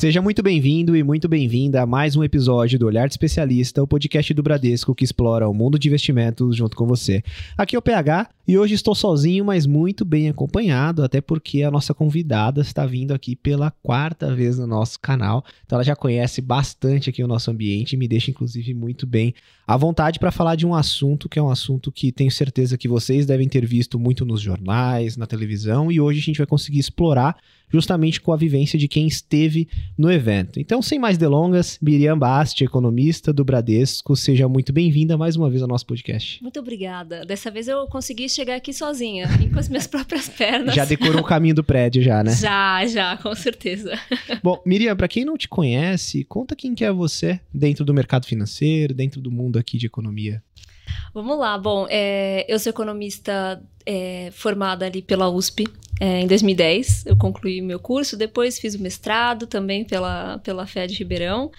Seja muito bem-vindo e muito bem-vinda a mais um episódio do Olhar de Especialista, o podcast do Bradesco que explora o mundo de investimentos junto com você. Aqui é o PH e hoje estou sozinho, mas muito bem acompanhado, até porque a nossa convidada está vindo aqui pela quarta vez no nosso canal. Então ela já conhece bastante aqui o nosso ambiente e me deixa inclusive muito bem à vontade para falar de um assunto que é um assunto que tenho certeza que vocês devem ter visto muito nos jornais, na televisão e hoje a gente vai conseguir explorar justamente com a vivência de quem esteve no evento. Então, sem mais delongas, Miriam Basti, economista do Bradesco, seja muito bem-vinda mais uma vez ao nosso podcast. Muito obrigada. Dessa vez eu consegui chegar aqui sozinha, com as minhas próprias pernas. Já decorou o caminho do prédio já, né? Já, já, com certeza. Bom, Miriam, para quem não te conhece, conta quem que é você dentro do mercado financeiro, dentro do mundo aqui de economia. Vamos lá. Bom, é, eu sou economista é, formada ali pela USP é, em 2010. Eu concluí meu curso, depois fiz o mestrado também pela, pela FED Ribeirão.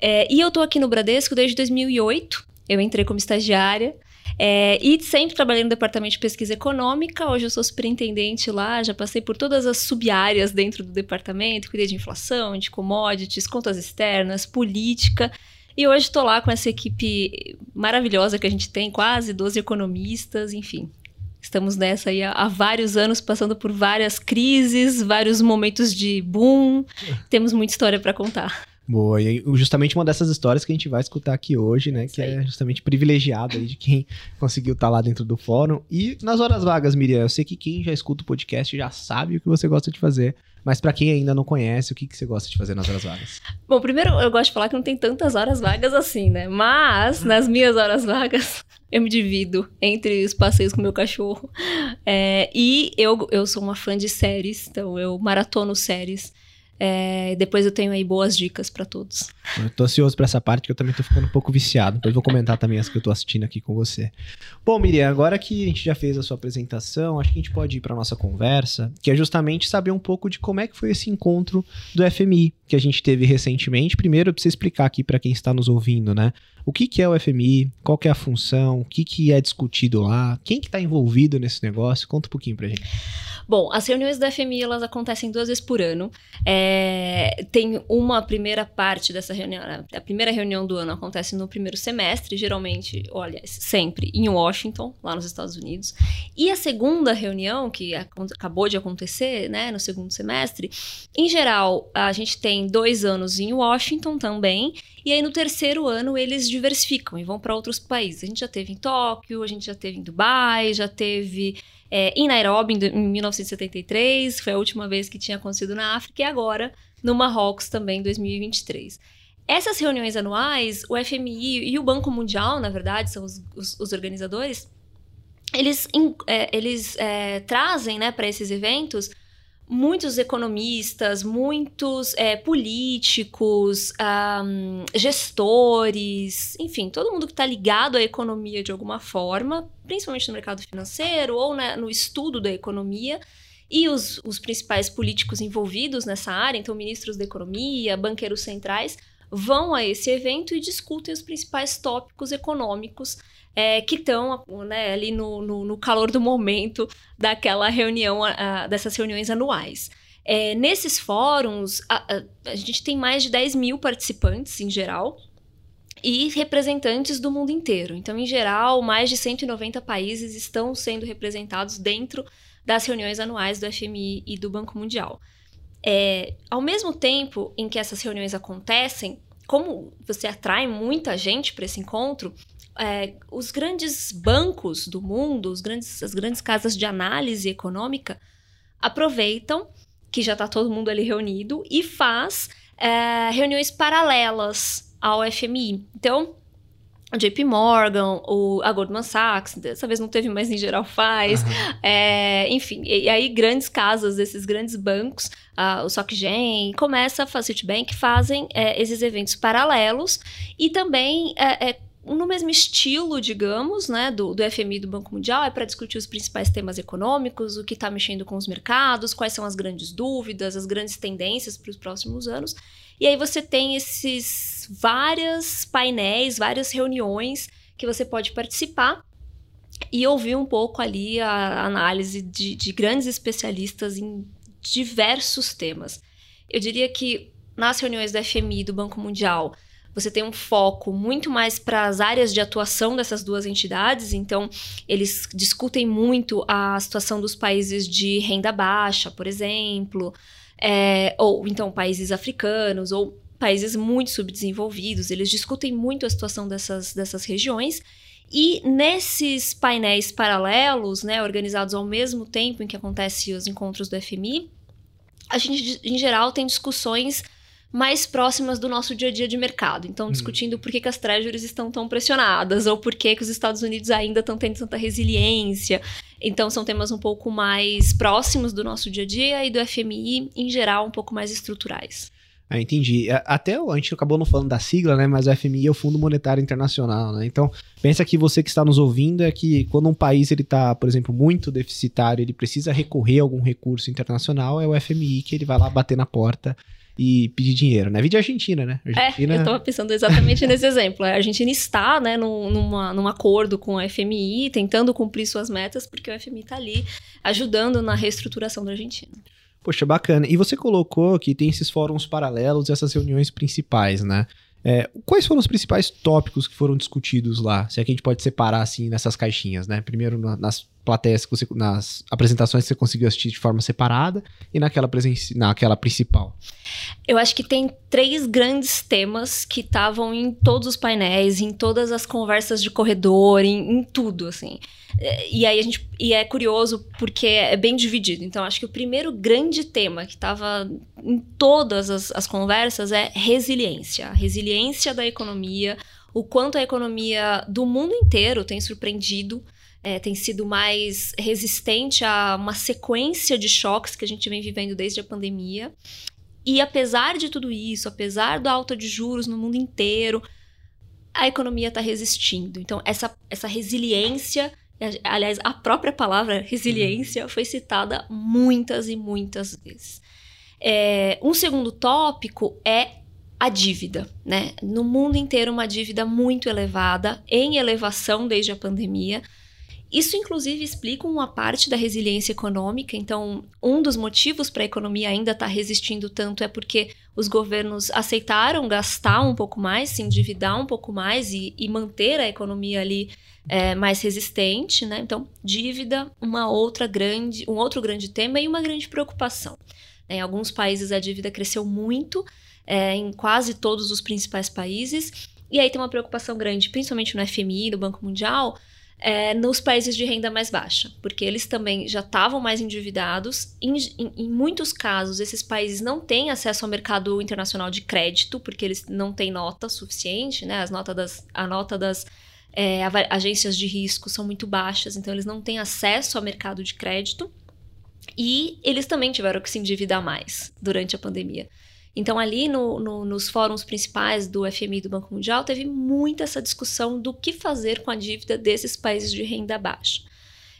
É, e eu estou aqui no Bradesco desde 2008. Eu entrei como estagiária. É, e sempre trabalhei no departamento de pesquisa econômica. Hoje eu sou superintendente lá, já passei por todas as sub-áreas dentro do departamento, cuidei de inflação, de commodities, contas externas, política. E hoje estou lá com essa equipe maravilhosa que a gente tem, quase 12 economistas, enfim. Estamos nessa aí há, há vários anos, passando por várias crises, vários momentos de boom. Temos muita história para contar. Boa, e justamente uma dessas histórias que a gente vai escutar aqui hoje, né? Que é justamente privilegiado aí de quem conseguiu estar tá lá dentro do fórum. E nas horas vagas, Miriam, eu sei que quem já escuta o podcast já sabe o que você gosta de fazer. Mas para quem ainda não conhece, o que, que você gosta de fazer nas horas vagas? Bom, primeiro eu gosto de falar que não tem tantas horas vagas assim, né? Mas nas minhas horas vagas eu me divido entre os passeios com meu cachorro. É, e eu, eu sou uma fã de séries, então eu maratono séries. É, depois eu tenho aí boas dicas para todos. Eu tô ansioso para essa parte que eu também tô ficando um pouco viciado. Depois vou comentar também as que eu tô assistindo aqui com você. Bom, Miriam, agora que a gente já fez a sua apresentação, acho que a gente pode ir para nossa conversa, que é justamente saber um pouco de como é que foi esse encontro do FMI que a gente teve recentemente. Primeiro, eu preciso explicar aqui para quem está nos ouvindo, né? O que, que é o FMI? Qual é a função? O que, que é discutido lá? Quem que está envolvido nesse negócio? Conta um pouquinho para gente. Bom, as reuniões da FMI elas acontecem duas vezes por ano. É, tem uma primeira parte dessa reunião, a primeira reunião do ano acontece no primeiro semestre, geralmente, olha, sempre em Washington, lá nos Estados Unidos. E a segunda reunião, que acabou de acontecer, né, no segundo semestre, em geral, a gente tem dois anos em Washington também, e aí no terceiro ano eles diversificam e vão para outros países. A gente já teve em Tóquio, a gente já teve em Dubai, já teve é, em Nairobi, em 1973, foi a última vez que tinha acontecido na África, e agora no Marrocos também, em 2023. Essas reuniões anuais, o FMI e o Banco Mundial, na verdade, são os, os, os organizadores, eles, é, eles é, trazem né, para esses eventos muitos economistas, muitos é, políticos, um, gestores, enfim, todo mundo que está ligado à economia de alguma forma, principalmente no mercado financeiro ou né, no estudo da economia. E os, os principais políticos envolvidos nessa área, então ministros da economia, banqueiros centrais, vão a esse evento e discutem os principais tópicos econômicos é, que estão né, ali no, no, no, calor do momento daquela reunião, a, dessas reuniões anuais. É, nesses fóruns, a, a, a gente tem mais de 10 mil participantes em geral, e representantes do mundo inteiro. Então, em geral, mais de 190 países estão sendo representados dentro das reuniões anuais do FMI e do Banco Mundial. É, ao mesmo tempo em que essas reuniões acontecem, como você atrai muita gente para esse encontro, é, os grandes bancos do mundo, os grandes, as grandes casas de análise econômica, aproveitam que já está todo mundo ali reunido e faz é, reuniões paralelas ao FMI. Então, JP Morgan, o, a Goldman Sachs, dessa vez não teve, mas em geral faz. Uhum. É, enfim, e, aí grandes casas desses grandes bancos, uh, o SocGen, começa a Citibank, fazem é, esses eventos paralelos e também é, é no mesmo estilo, digamos, né, do, do FMI do Banco Mundial, é para discutir os principais temas econômicos, o que está mexendo com os mercados, quais são as grandes dúvidas, as grandes tendências para os próximos anos. E aí você tem esses vários painéis, várias reuniões que você pode participar e ouvir um pouco ali a análise de, de grandes especialistas em diversos temas. Eu diria que nas reuniões do FMI e do Banco Mundial, você tem um foco muito mais para as áreas de atuação dessas duas entidades, então eles discutem muito a situação dos países de renda baixa, por exemplo, é, ou então países africanos, ou países muito subdesenvolvidos, eles discutem muito a situação dessas, dessas regiões. E nesses painéis paralelos, né, organizados ao mesmo tempo em que acontecem os encontros do FMI, a gente, em geral, tem discussões mais próximas do nosso dia a dia de mercado. Então, discutindo por que, que as treasuries estão tão pressionadas, ou por que, que os Estados Unidos ainda estão tendo tanta resiliência. Então, são temas um pouco mais próximos do nosso dia a dia e do FMI, em geral, um pouco mais estruturais. Ah, entendi. Até a gente acabou não falando da sigla, né? Mas o FMI é o Fundo Monetário Internacional, né? Então, pensa que você que está nos ouvindo é que quando um país ele está, por exemplo, muito deficitário, ele precisa recorrer a algum recurso internacional, é o FMI que ele vai lá bater na porta e pedir dinheiro, né? Vídeo Argentina, né? Argentina... É, eu tava pensando exatamente nesse exemplo. A Argentina está, né, num, numa, num acordo com a FMI, tentando cumprir suas metas, porque o FMI está ali ajudando na reestruturação da Argentina. Poxa, bacana. E você colocou que tem esses fóruns paralelos e essas reuniões principais, né? É, quais foram os principais tópicos que foram discutidos lá? Se é que a gente pode separar assim nessas caixinhas, né? Primeiro na, nas plateias que você, nas apresentações que você conseguiu assistir de forma separada e naquela, presen naquela principal. Eu acho que tem três grandes temas que estavam em todos os painéis, em todas as conversas de corredor, em, em tudo, assim. E aí a gente. E é curioso porque é bem dividido. Então, acho que o primeiro grande tema que estava em todas as, as conversas é resiliência. Resiliência da economia, o quanto a economia do mundo inteiro tem surpreendido. É, tem sido mais resistente a uma sequência de choques que a gente vem vivendo desde a pandemia. E apesar de tudo isso, apesar da alta de juros no mundo inteiro, a economia está resistindo. Então, essa, essa resiliência Aliás, a própria palavra resiliência foi citada muitas e muitas vezes. É, um segundo tópico é a dívida, né? No mundo inteiro, uma dívida muito elevada, em elevação desde a pandemia. Isso, inclusive, explica uma parte da resiliência econômica. Então, um dos motivos para a economia ainda estar tá resistindo tanto é porque os governos aceitaram gastar um pouco mais, se endividar um pouco mais e, e manter a economia ali é, mais resistente, né? Então, dívida, uma outra grande, um outro grande tema e uma grande preocupação. Em alguns países a dívida cresceu muito, é, em quase todos os principais países, e aí tem uma preocupação grande, principalmente no FMI, no Banco Mundial, é, nos países de renda mais baixa, porque eles também já estavam mais endividados. Em, em, em, muitos casos, esses países não têm acesso ao mercado internacional de crédito, porque eles não têm nota suficiente, né? As notas das, a nota das é, agências de risco são muito baixas, então eles não têm acesso ao mercado de crédito. E eles também tiveram que se endividar mais durante a pandemia. Então, ali no, no, nos fóruns principais do FMI e do Banco Mundial, teve muita essa discussão do que fazer com a dívida desses países de renda baixa.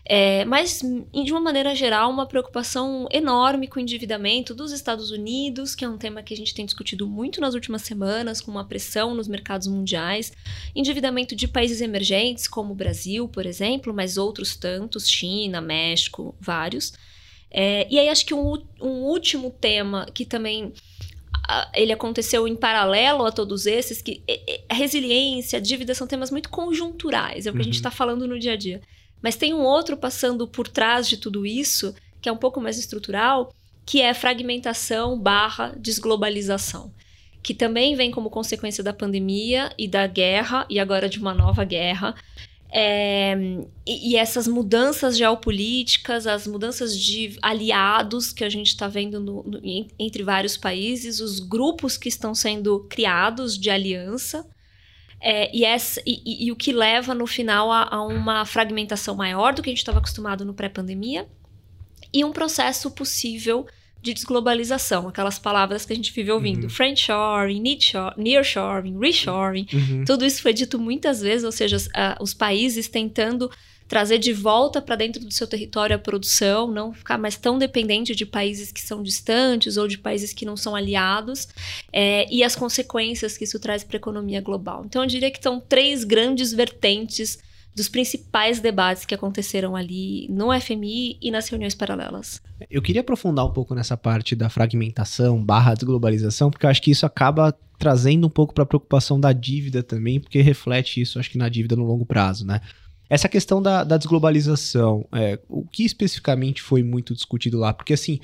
É, mas, de uma maneira geral, uma preocupação enorme com o endividamento dos Estados Unidos, que é um tema que a gente tem discutido muito nas últimas semanas, com uma pressão nos mercados mundiais. Endividamento de países emergentes, como o Brasil, por exemplo, mas outros tantos, China, México, vários. É, e aí, acho que um, um último tema que também ele aconteceu em paralelo a todos esses, que a resiliência, a dívida são temas muito conjunturais, é o que uhum. a gente está uhum. falando no dia a dia. Mas tem um outro passando por trás de tudo isso, que é um pouco mais estrutural, que é fragmentação barra desglobalização. Que também vem como consequência da pandemia e da guerra, e agora de uma nova guerra. É, e, essas mudanças geopolíticas, as mudanças de aliados que a gente está vendo no, no, entre vários países, os grupos que estão sendo criados de aliança, é, e, essa, e, e, o que leva no final a, a uma fragmentação maior do que a gente estava acostumado no pré-pandemia e um processo possível de desglobalização, aquelas palavras que a gente vive ouvindo, uhum. friendshoring, nearshoring, reshoring, uhum. tudo isso foi dito muitas vezes, ou seja, uh, os países tentando trazer de volta para dentro do seu território a produção, não ficar mais tão dependente de países que são distantes ou de países que não são aliados, é, e as consequências que isso traz para a economia global. Então, eu diria que são três grandes vertentes dos principais debates que aconteceram ali no FMI e nas reuniões paralelas. Eu queria aprofundar um pouco nessa parte da fragmentação barra desglobalização, porque eu acho que isso acaba trazendo um pouco para a preocupação da dívida também, porque reflete isso, acho que na dívida no longo prazo, né? Essa questão da, da desglobalização, é, o que especificamente foi muito discutido lá? Porque, assim,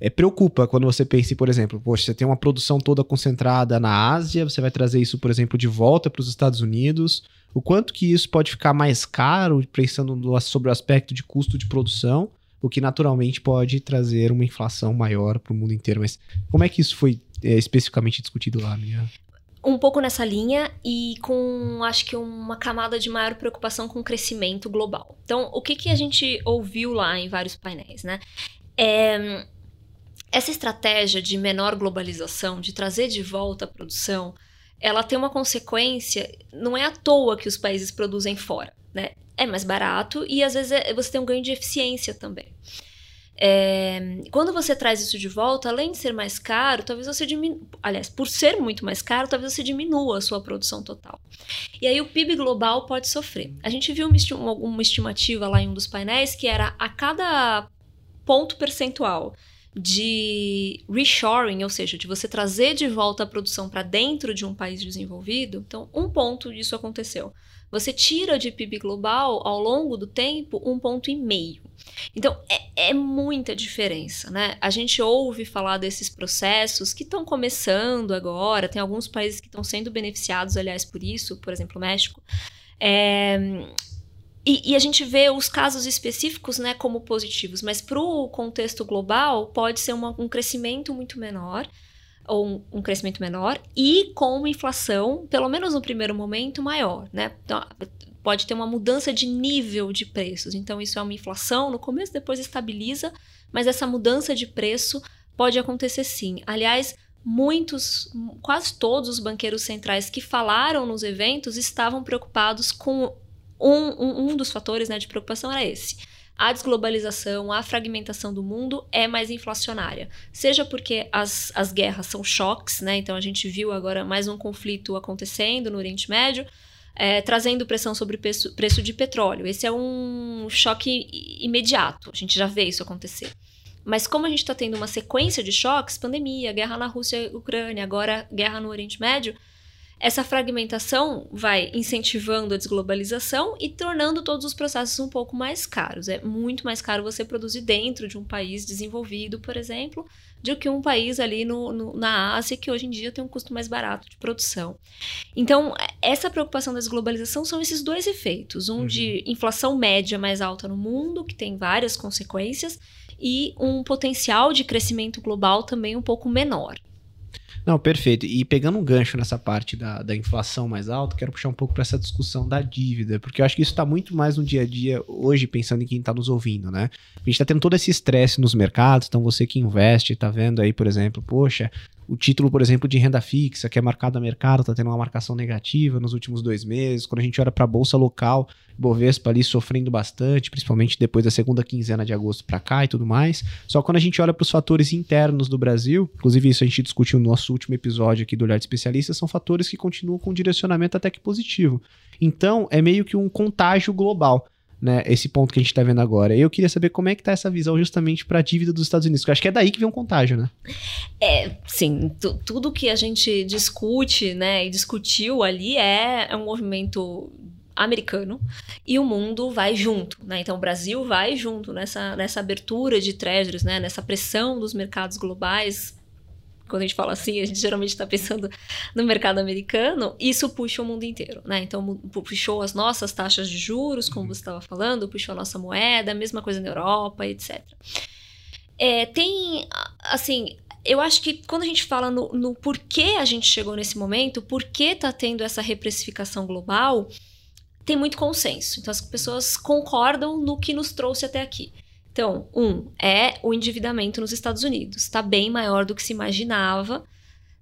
é, preocupa quando você pensa, por exemplo, poxa, você tem uma produção toda concentrada na Ásia, você vai trazer isso, por exemplo, de volta para os Estados Unidos. O quanto que isso pode ficar mais caro, pensando no, sobre o aspecto de custo de produção, o que naturalmente pode trazer uma inflação maior para o mundo inteiro. Mas como é que isso foi é, especificamente discutido lá, minha? um pouco nessa linha e com, acho que, uma camada de maior preocupação com o crescimento global. Então, o que, que a gente ouviu lá em vários painéis, né? É, essa estratégia de menor globalização, de trazer de volta a produção, ela tem uma consequência, não é à toa que os países produzem fora, né? É mais barato e às vezes é, você tem um ganho de eficiência também. É, quando você traz isso de volta, além de ser mais caro, talvez você diminua. Aliás, por ser muito mais caro, talvez você diminua a sua produção total. E aí o PIB global pode sofrer. A gente viu uma, uma estimativa lá em um dos painéis que era a cada ponto percentual de reshoring, ou seja, de você trazer de volta a produção para dentro de um país desenvolvido, então um ponto disso aconteceu. Você tira de PIB global ao longo do tempo um ponto e meio. Então é, é muita diferença, né? A gente ouve falar desses processos que estão começando agora, tem alguns países que estão sendo beneficiados, aliás, por isso, por exemplo, o México. É, e, e, a gente vê os casos específicos né, como positivos, mas para o contexto global pode ser uma, um crescimento muito menor, ou um, um, crescimento menor, e com uma inflação, pelo menos no primeiro momento, maior. Né? Então, pode ter uma mudança de nível de preços. Então, isso é uma inflação, no começo depois estabiliza, mas essa mudança de preço pode acontecer sim. Aliás, muitos, quase todos os banqueiros centrais que falaram nos eventos estavam preocupados com um, um, um dos fatores né, de preocupação era esse. A desglobalização, a fragmentação do mundo é mais inflacionária. Seja porque as, as guerras são choques, né? Então a gente viu agora mais um conflito acontecendo no Oriente Médio, é, trazendo pressão sobre o preço, preço de petróleo. Esse é um choque imediato, a gente já vê isso acontecer. Mas como a gente está tendo uma sequência de choques, pandemia, guerra na Rússia e Ucrânia, agora guerra no Oriente Médio, essa fragmentação vai incentivando a desglobalização e tornando todos os processos um pouco mais caros. É muito mais caro você produzir dentro de um país desenvolvido, por exemplo, do que um país ali no, no, na Ásia, que hoje em dia tem um custo mais barato de produção. Então, essa preocupação da desglobalização são esses dois efeitos: um uhum. de inflação média mais alta no mundo, que tem várias consequências, e um potencial de crescimento global também um pouco menor. Não, perfeito. E pegando um gancho nessa parte da, da inflação mais alta, quero puxar um pouco para essa discussão da dívida, porque eu acho que isso está muito mais no dia a dia hoje, pensando em quem está nos ouvindo, né? A gente está tendo todo esse estresse nos mercados, então você que investe, está vendo aí, por exemplo, poxa, o título, por exemplo, de renda fixa, que é marcado a mercado, está tendo uma marcação negativa nos últimos dois meses. Quando a gente olha para a bolsa local, Bovespa ali sofrendo bastante, principalmente depois da segunda quinzena de agosto para cá e tudo mais. Só quando a gente olha para os fatores internos do Brasil, inclusive isso a gente discutiu no nosso último episódio aqui do Olhar de Especialista, são fatores que continuam com direcionamento até que positivo. Então, é meio que um contágio global né, esse ponto que a gente está vendo agora. Eu queria saber como é que tá essa visão justamente para a dívida dos Estados Unidos, porque eu acho que é daí que vem um contágio, né? É, sim, tudo que a gente discute, né, e discutiu ali é, é um movimento americano e o mundo vai junto, né? Então o Brasil vai junto nessa, nessa abertura de treasuries, né? Nessa pressão dos mercados globais quando a gente fala assim, a gente geralmente está pensando no mercado americano, isso puxa o mundo inteiro, né? Então, puxou as nossas taxas de juros, como você estava falando, puxou a nossa moeda, a mesma coisa na Europa, etc. É, tem, assim, eu acho que quando a gente fala no, no porquê a gente chegou nesse momento, porquê está tendo essa reprecificação global, tem muito consenso. Então, as pessoas concordam no que nos trouxe até aqui. Então, um, é o endividamento nos Estados Unidos. Está bem maior do que se imaginava.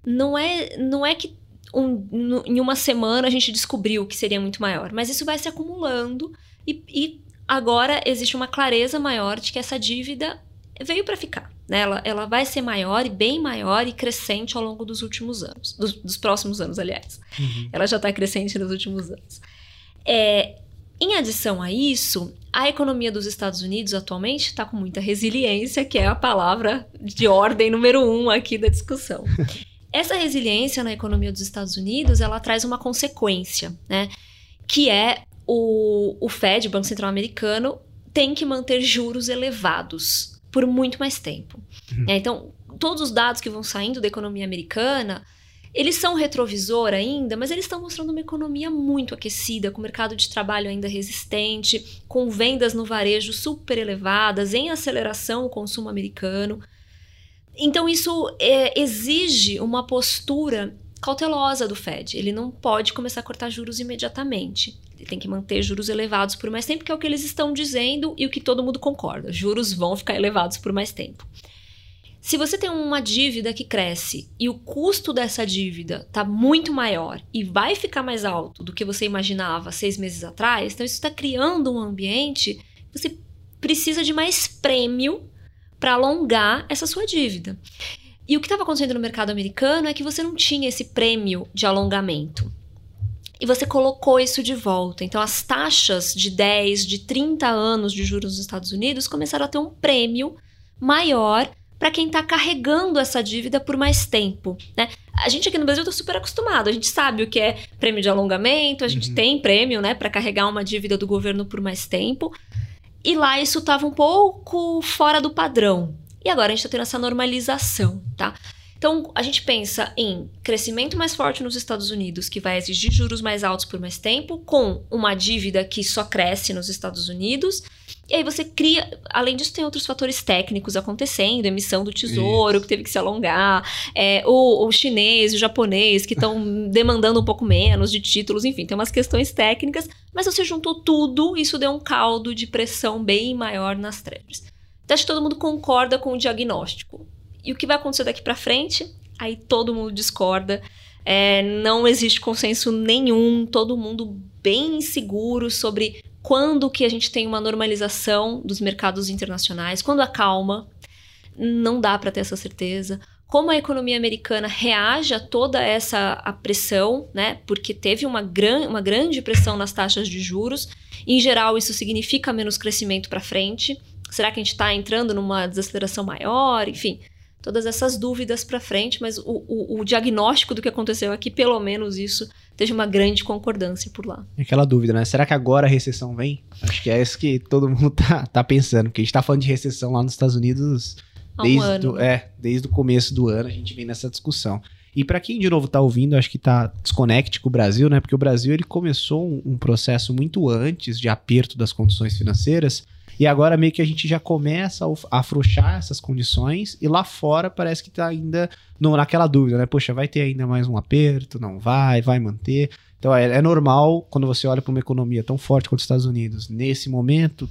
Não é, não é que um, no, em uma semana a gente descobriu que seria muito maior, mas isso vai se acumulando e, e agora existe uma clareza maior de que essa dívida veio para ficar. Né? Ela, ela vai ser maior e bem maior e crescente ao longo dos últimos anos, dos, dos próximos anos, aliás. Uhum. Ela já está crescente nos últimos anos. É, Em adição a isso, a economia dos Estados Unidos atualmente está com muita resiliência, que é a palavra de ordem número um aqui da discussão. Essa resiliência na economia dos Estados Unidos, ela traz uma consequência, né? Que é o, o Fed, o Banco Central Americano, tem que manter juros elevados por muito mais tempo. Uhum. É, então, todos os dados que vão saindo da economia americana, eles são retrovisor ainda, mas eles estão mostrando uma economia muito aquecida, com mercado de trabalho ainda resistente, com vendas no varejo super elevadas, em aceleração o consumo americano. Então, isso é, exige uma postura cautelosa do Fed. Ele não pode começar a cortar juros imediatamente. Ele tem que manter juros elevados por mais tempo, que é o que eles estão dizendo e o que todo mundo concorda. Juros vão ficar elevados por mais tempo. Se você tem uma dívida que cresce e o custo dessa dívida está muito maior e vai ficar mais alto do que você imaginava seis meses atrás, então isso está criando um ambiente você precisa de mais prêmio para alongar essa sua dívida. E o que estava acontecendo no mercado americano é que você não tinha esse prêmio de alongamento. E você colocou isso de volta. Então, as taxas de 10, de 30 anos de juros nos Estados Unidos começaram a ter um prêmio maior para quem está carregando essa dívida por mais tempo. Né? A gente aqui no Brasil está super acostumado, a gente sabe o que é prêmio de alongamento, a gente uhum. tem prêmio né, para carregar uma dívida do governo por mais tempo. E lá isso estava um pouco fora do padrão. E agora a gente está tendo essa normalização, tá? Então, a gente pensa em crescimento mais forte nos Estados Unidos, que vai exigir juros mais altos por mais tempo, com uma dívida que só cresce nos Estados Unidos. E aí você cria. Além disso, tem outros fatores técnicos acontecendo, emissão do tesouro, Isso. que teve que se alongar, é, o, o chinês, o japonês, que estão demandando um pouco menos de títulos, enfim, tem umas questões técnicas, mas você juntou tudo, isso deu um caldo de pressão bem maior nas treasuries. Então, acho que todo mundo concorda com o diagnóstico. E o que vai acontecer daqui para frente? Aí todo mundo discorda. É, não existe consenso nenhum, todo mundo bem inseguro sobre quando que a gente tem uma normalização dos mercados internacionais, quando acalma. Não dá para ter essa certeza. Como a economia americana reage a toda essa a pressão, né? Porque teve uma, gran, uma grande pressão nas taxas de juros. Em geral, isso significa menos crescimento para frente. Será que a gente está entrando numa desaceleração maior? Enfim, todas essas dúvidas para frente, mas o, o, o, diagnóstico do que aconteceu aqui, pelo menos isso, teve uma grande concordância por lá. Aquela dúvida, né? Será que agora a recessão vem? Acho que é isso que todo mundo tá, tá pensando, porque a gente tá falando de recessão lá nos Estados Unidos desde, um ano, né? é, desde o começo do ano, a gente vem nessa discussão. E para quem de novo tá ouvindo, acho que tá desconecte com o Brasil, né? Porque o Brasil ele começou um, um processo muito antes de aperto das condições financeiras e agora meio que a gente já começa a afrouxar essas condições e lá fora parece que tá ainda no, naquela dúvida, né? Poxa, vai ter ainda mais um aperto? Não vai? Vai manter? Então é, é normal quando você olha para uma economia tão forte quanto os Estados Unidos, nesse momento,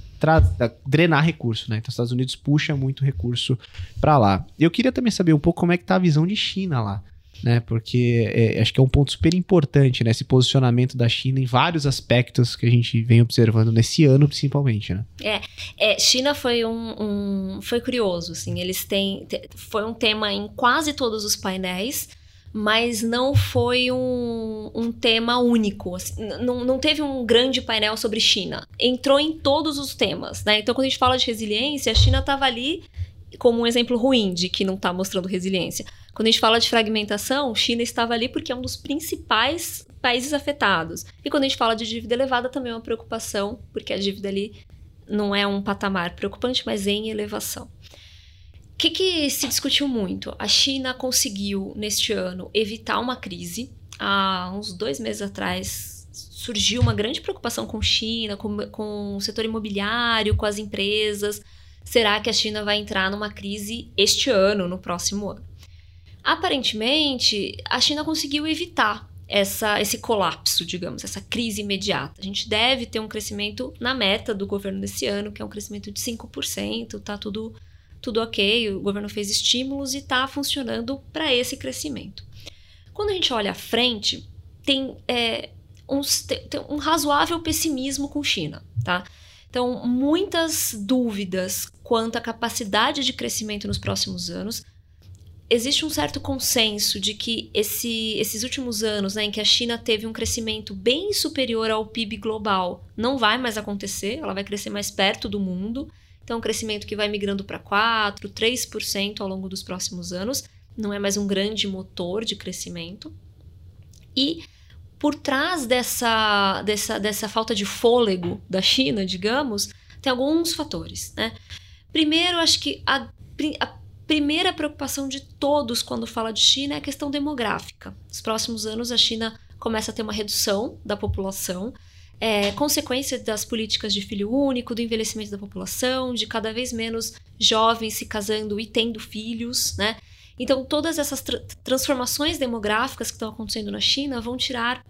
drenar recurso, né? Então os Estados Unidos puxa muito recurso para lá. Eu queria também saber um pouco como é que tá a visão de China lá né? Porque é, acho que é um ponto super importante, né? Esse posicionamento da China em vários aspectos que a gente vem observando nesse ano, principalmente, né? É, é China foi um, um, foi curioso, assim. Eles têm, foi um tema em quase todos os painéis mas não foi um, um tema único. Assim, não, não teve um grande painel sobre China. Entrou em todos os temas, né? Então, quando a gente fala de resiliência, a China estava ali como um exemplo ruim de que não está mostrando resiliência. Quando a gente fala de fragmentação, China estava ali porque é um dos principais países afetados. E quando a gente fala de dívida elevada, também é uma preocupação, porque a dívida ali não é um patamar preocupante, mas em elevação. O que, que se discutiu muito? A China conseguiu, neste ano, evitar uma crise. Há uns dois meses atrás, surgiu uma grande preocupação com China, com, com o setor imobiliário, com as empresas. Será que a China vai entrar numa crise este ano, no próximo ano? Aparentemente, a China conseguiu evitar essa, esse colapso, digamos, essa crise imediata. A gente deve ter um crescimento na meta do governo desse ano, que é um crescimento de 5%, tá tudo, tudo ok, o governo fez estímulos e está funcionando para esse crescimento. Quando a gente olha à frente, tem, é, tem, tem um razoável pessimismo com China, tá? Então, muitas dúvidas quanto à capacidade de crescimento nos próximos anos, existe um certo consenso de que esse, esses últimos anos, né, em que a China teve um crescimento bem superior ao PIB global, não vai mais acontecer, ela vai crescer mais perto do mundo. Então, um crescimento que vai migrando para 4%, 3% ao longo dos próximos anos. Não é mais um grande motor de crescimento. E por trás dessa, dessa, dessa falta de fôlego da China, digamos, tem alguns fatores. Né? Primeiro, acho que a, a primeira preocupação de todos quando fala de China é a questão demográfica. Nos próximos anos, a China começa a ter uma redução da população, é, consequência das políticas de filho único, do envelhecimento da população, de cada vez menos jovens se casando e tendo filhos, né? Então, todas essas tra transformações demográficas que estão acontecendo na China vão tirar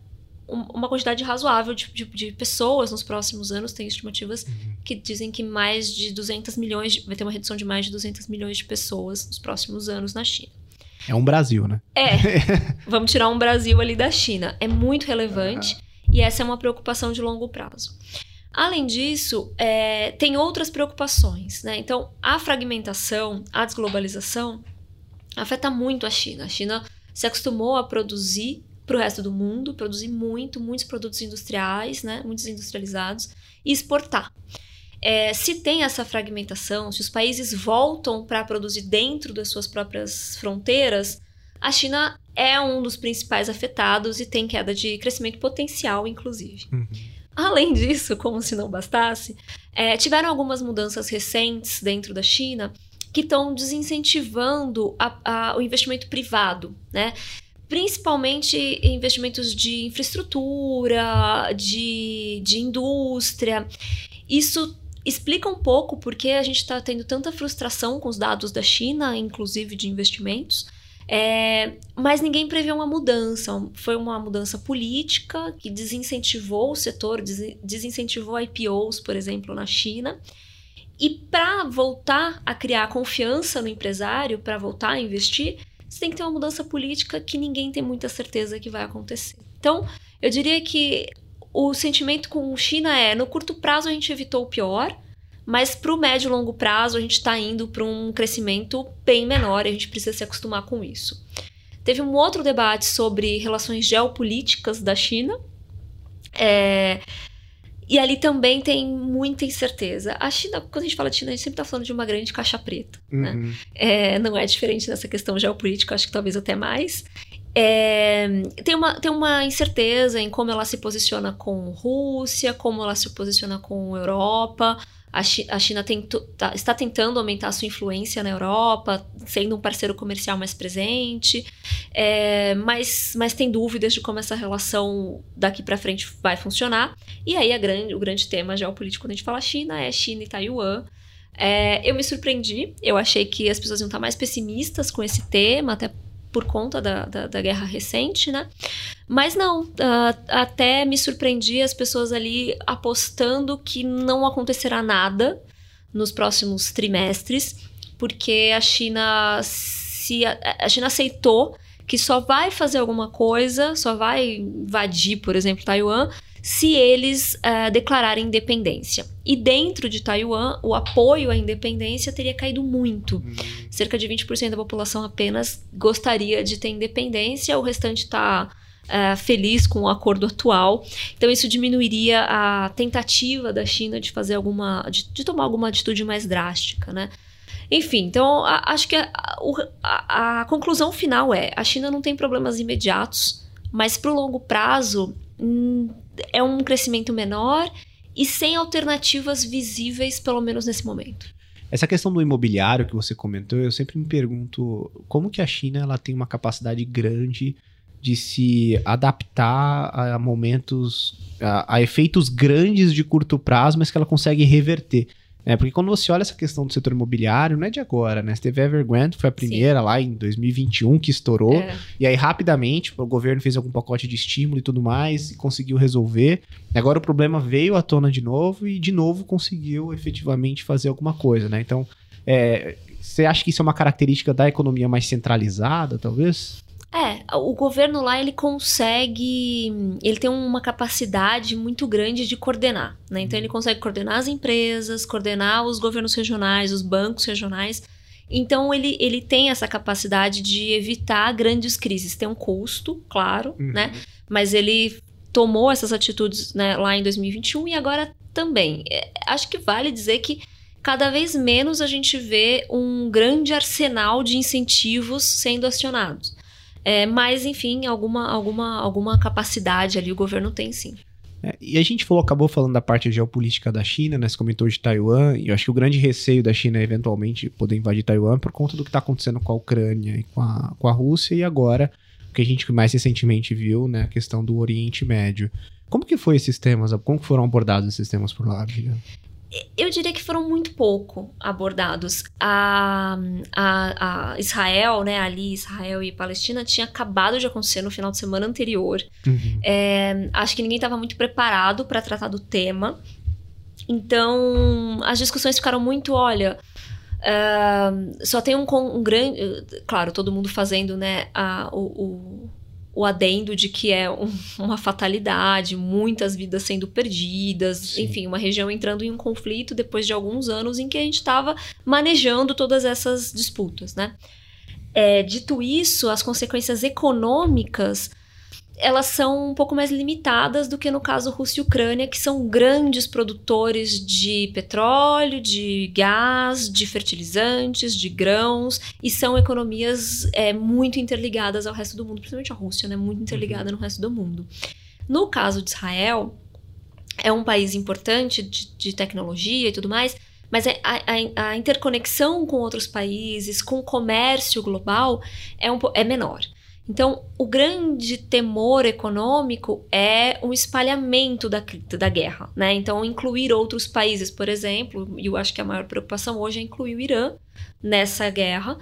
uma quantidade razoável de, de, de, pessoas nos próximos anos. Tem estimativas uhum. que dizem que mais de 200 milhões, de, vai ter uma redução de mais de 200 milhões de pessoas nos próximos anos na China. É um Brasil, né? É. Vamos tirar um Brasil ali da China. É muito relevante uhum. e essa é uma preocupação de longo prazo. Além disso, é, tem outras preocupações, né? Então, a fragmentação, a desglobalização afeta muito a China. A China se acostumou a produzir para o resto do mundo, produzir muito, muitos produtos industriais, né, muitos industrializados, e exportar. É, se tem essa fragmentação, se os países voltam para produzir dentro das suas próprias fronteiras, a China é um dos principais afetados e tem queda de crescimento potencial, inclusive. Uhum. Além disso, como se não bastasse, é, tiveram algumas mudanças recentes dentro da China que estão desincentivando a, a, o investimento privado, né? Principalmente investimentos de infraestrutura, de, de indústria. Isso explica um pouco porque a gente está tendo tanta frustração com os dados da China, inclusive de investimentos. É, mas ninguém prevê uma mudança. Foi uma mudança política que desincentivou o setor, desincentivou IPOs, por exemplo, na China. E para voltar a criar confiança no empresário, para voltar a investir, você tem que ter uma mudança política que ninguém tem muita certeza que vai acontecer. Então, eu diria que o sentimento com China é: no curto prazo a gente evitou o pior, mas para o médio e longo prazo a gente está indo para um crescimento bem menor e a gente precisa se acostumar com isso. Teve um outro debate sobre relações geopolíticas da China. É, e ali também tem muita incerteza. A China, quando a gente fala de China, a gente sempre está falando de uma grande caixa preta. Né? Uhum. Né? É, não é diferente nessa questão geopolítica, acho que talvez até mais. É, tem, uma, tem uma incerteza em como ela se posiciona com Rússia, como ela se posiciona com Europa. A China tento, tá, está tentando aumentar sua influência na Europa, sendo um parceiro comercial mais presente, é, mas, mas tem dúvidas de como essa relação daqui para frente vai funcionar. E aí grande, o grande tema geopolítico quando a gente fala China é China e Taiwan. É, eu me surpreendi, eu achei que as pessoas iam estar mais pessimistas com esse tema, até por conta da, da, da guerra recente, né? Mas não, uh, até me surpreendi as pessoas ali apostando que não acontecerá nada nos próximos trimestres, porque a China se a China aceitou que só vai fazer alguma coisa, só vai invadir, por exemplo, Taiwan, se eles uh, declararem independência. E dentro de Taiwan, o apoio à independência teria caído muito. Uhum. Cerca de 20% da população apenas gostaria de ter independência, o restante está uh, feliz com o acordo atual. Então, isso diminuiria a tentativa da China de fazer alguma. de, de tomar alguma atitude mais drástica, né? Enfim, então a, acho que a, a, a, conclusão final é: a China não tem problemas imediatos, mas para o longo prazo hum, é um crescimento menor e sem alternativas visíveis, pelo menos nesse momento. Essa questão do imobiliário que você comentou, eu sempre me pergunto como que a China ela tem uma capacidade grande de se adaptar a momentos, a, a efeitos grandes de curto prazo, mas que ela consegue reverter. É, porque quando você olha essa questão do setor imobiliário, não é de agora, né? Você teve a Evergrande, foi a primeira Sim. lá em 2021 que estourou. É. E aí, rapidamente, o governo fez algum pacote de estímulo e tudo mais e conseguiu resolver. Agora o problema veio à tona de novo e, de novo, conseguiu efetivamente fazer alguma coisa, né? Então, é, você acha que isso é uma característica da economia mais centralizada, talvez? É, o governo lá ele consegue, ele tem uma capacidade muito grande de coordenar, né? Então ele consegue coordenar as empresas, coordenar os governos regionais, os bancos regionais Então ele, ele tem essa capacidade de evitar grandes crises. Tem um custo, claro, Uhum. né? Mas ele tomou essas atitudes né, lá em 2021 e agora também. É, acho que vale dizer que cada vez menos a gente vê um grande arsenal de incentivos sendo acionados. É, mas, enfim, alguma, alguma, alguma capacidade ali o governo tem sim. É, e a gente falou, acabou falando da parte geopolítica da China, né? Você comentou de Taiwan, e eu acho que o grande receio da China é eventualmente poder invadir Taiwan por conta do que está acontecendo com a Ucrânia e com a, com a Rússia, e agora, o que a gente mais recentemente viu, né? A questão do Oriente Médio. Como que foi esses temas? Como que foram abordados esses temas por lá, Vivian? Eu diria que foram muito pouco abordados. A, a, a Israel, né, ali, Israel e Palestina, tinha acabado de acontecer no final de semana anterior. Uhum. É, acho que ninguém estava muito preparado para tratar do tema. Então, as discussões ficaram muito, olha, uh, só tem um, um, grande. Claro, todo mundo fazendo né, a, o, o, o, adendo de que é um, uma fatalidade, muitas vidas sendo perdidas, Sim. enfim, uma região entrando em um conflito depois de alguns anos em que a gente estava manejando todas essas disputas, né? É, dito isso, as consequências econômicas elas são um pouco mais limitadas do que no caso Rússia e Ucrânia, que são grandes produtores de petróleo, de gás, de fertilizantes, de grãos, e são economias é, muito interligadas ao resto do mundo, principalmente a Rússia, né? Muito interligada uhum. no resto do mundo. No caso de Israel, é um país importante de, de tecnologia e tudo mais, mas a, a, a, interconexão com outros países, com o comércio global, é, um, é menor. Então, o grande temor econômico é o espalhamento da, da guerra, né? Então, incluir outros países, por exemplo, e eu acho que a maior preocupação hoje é incluir o Irã nessa guerra.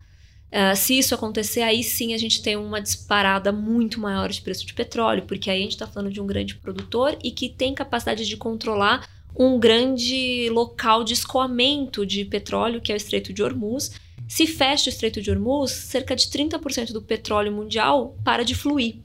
Uh, se isso acontecer, aí sim a gente tem uma disparada muito maior de preço de petróleo, porque aí a gente está falando de um grande produtor e que tem capacidade de controlar um grande local de escoamento de petróleo, que é o Estreito de Hormuz, se fecha o Estreito de Hormuz, cerca de 30% do petróleo mundial para de fluir.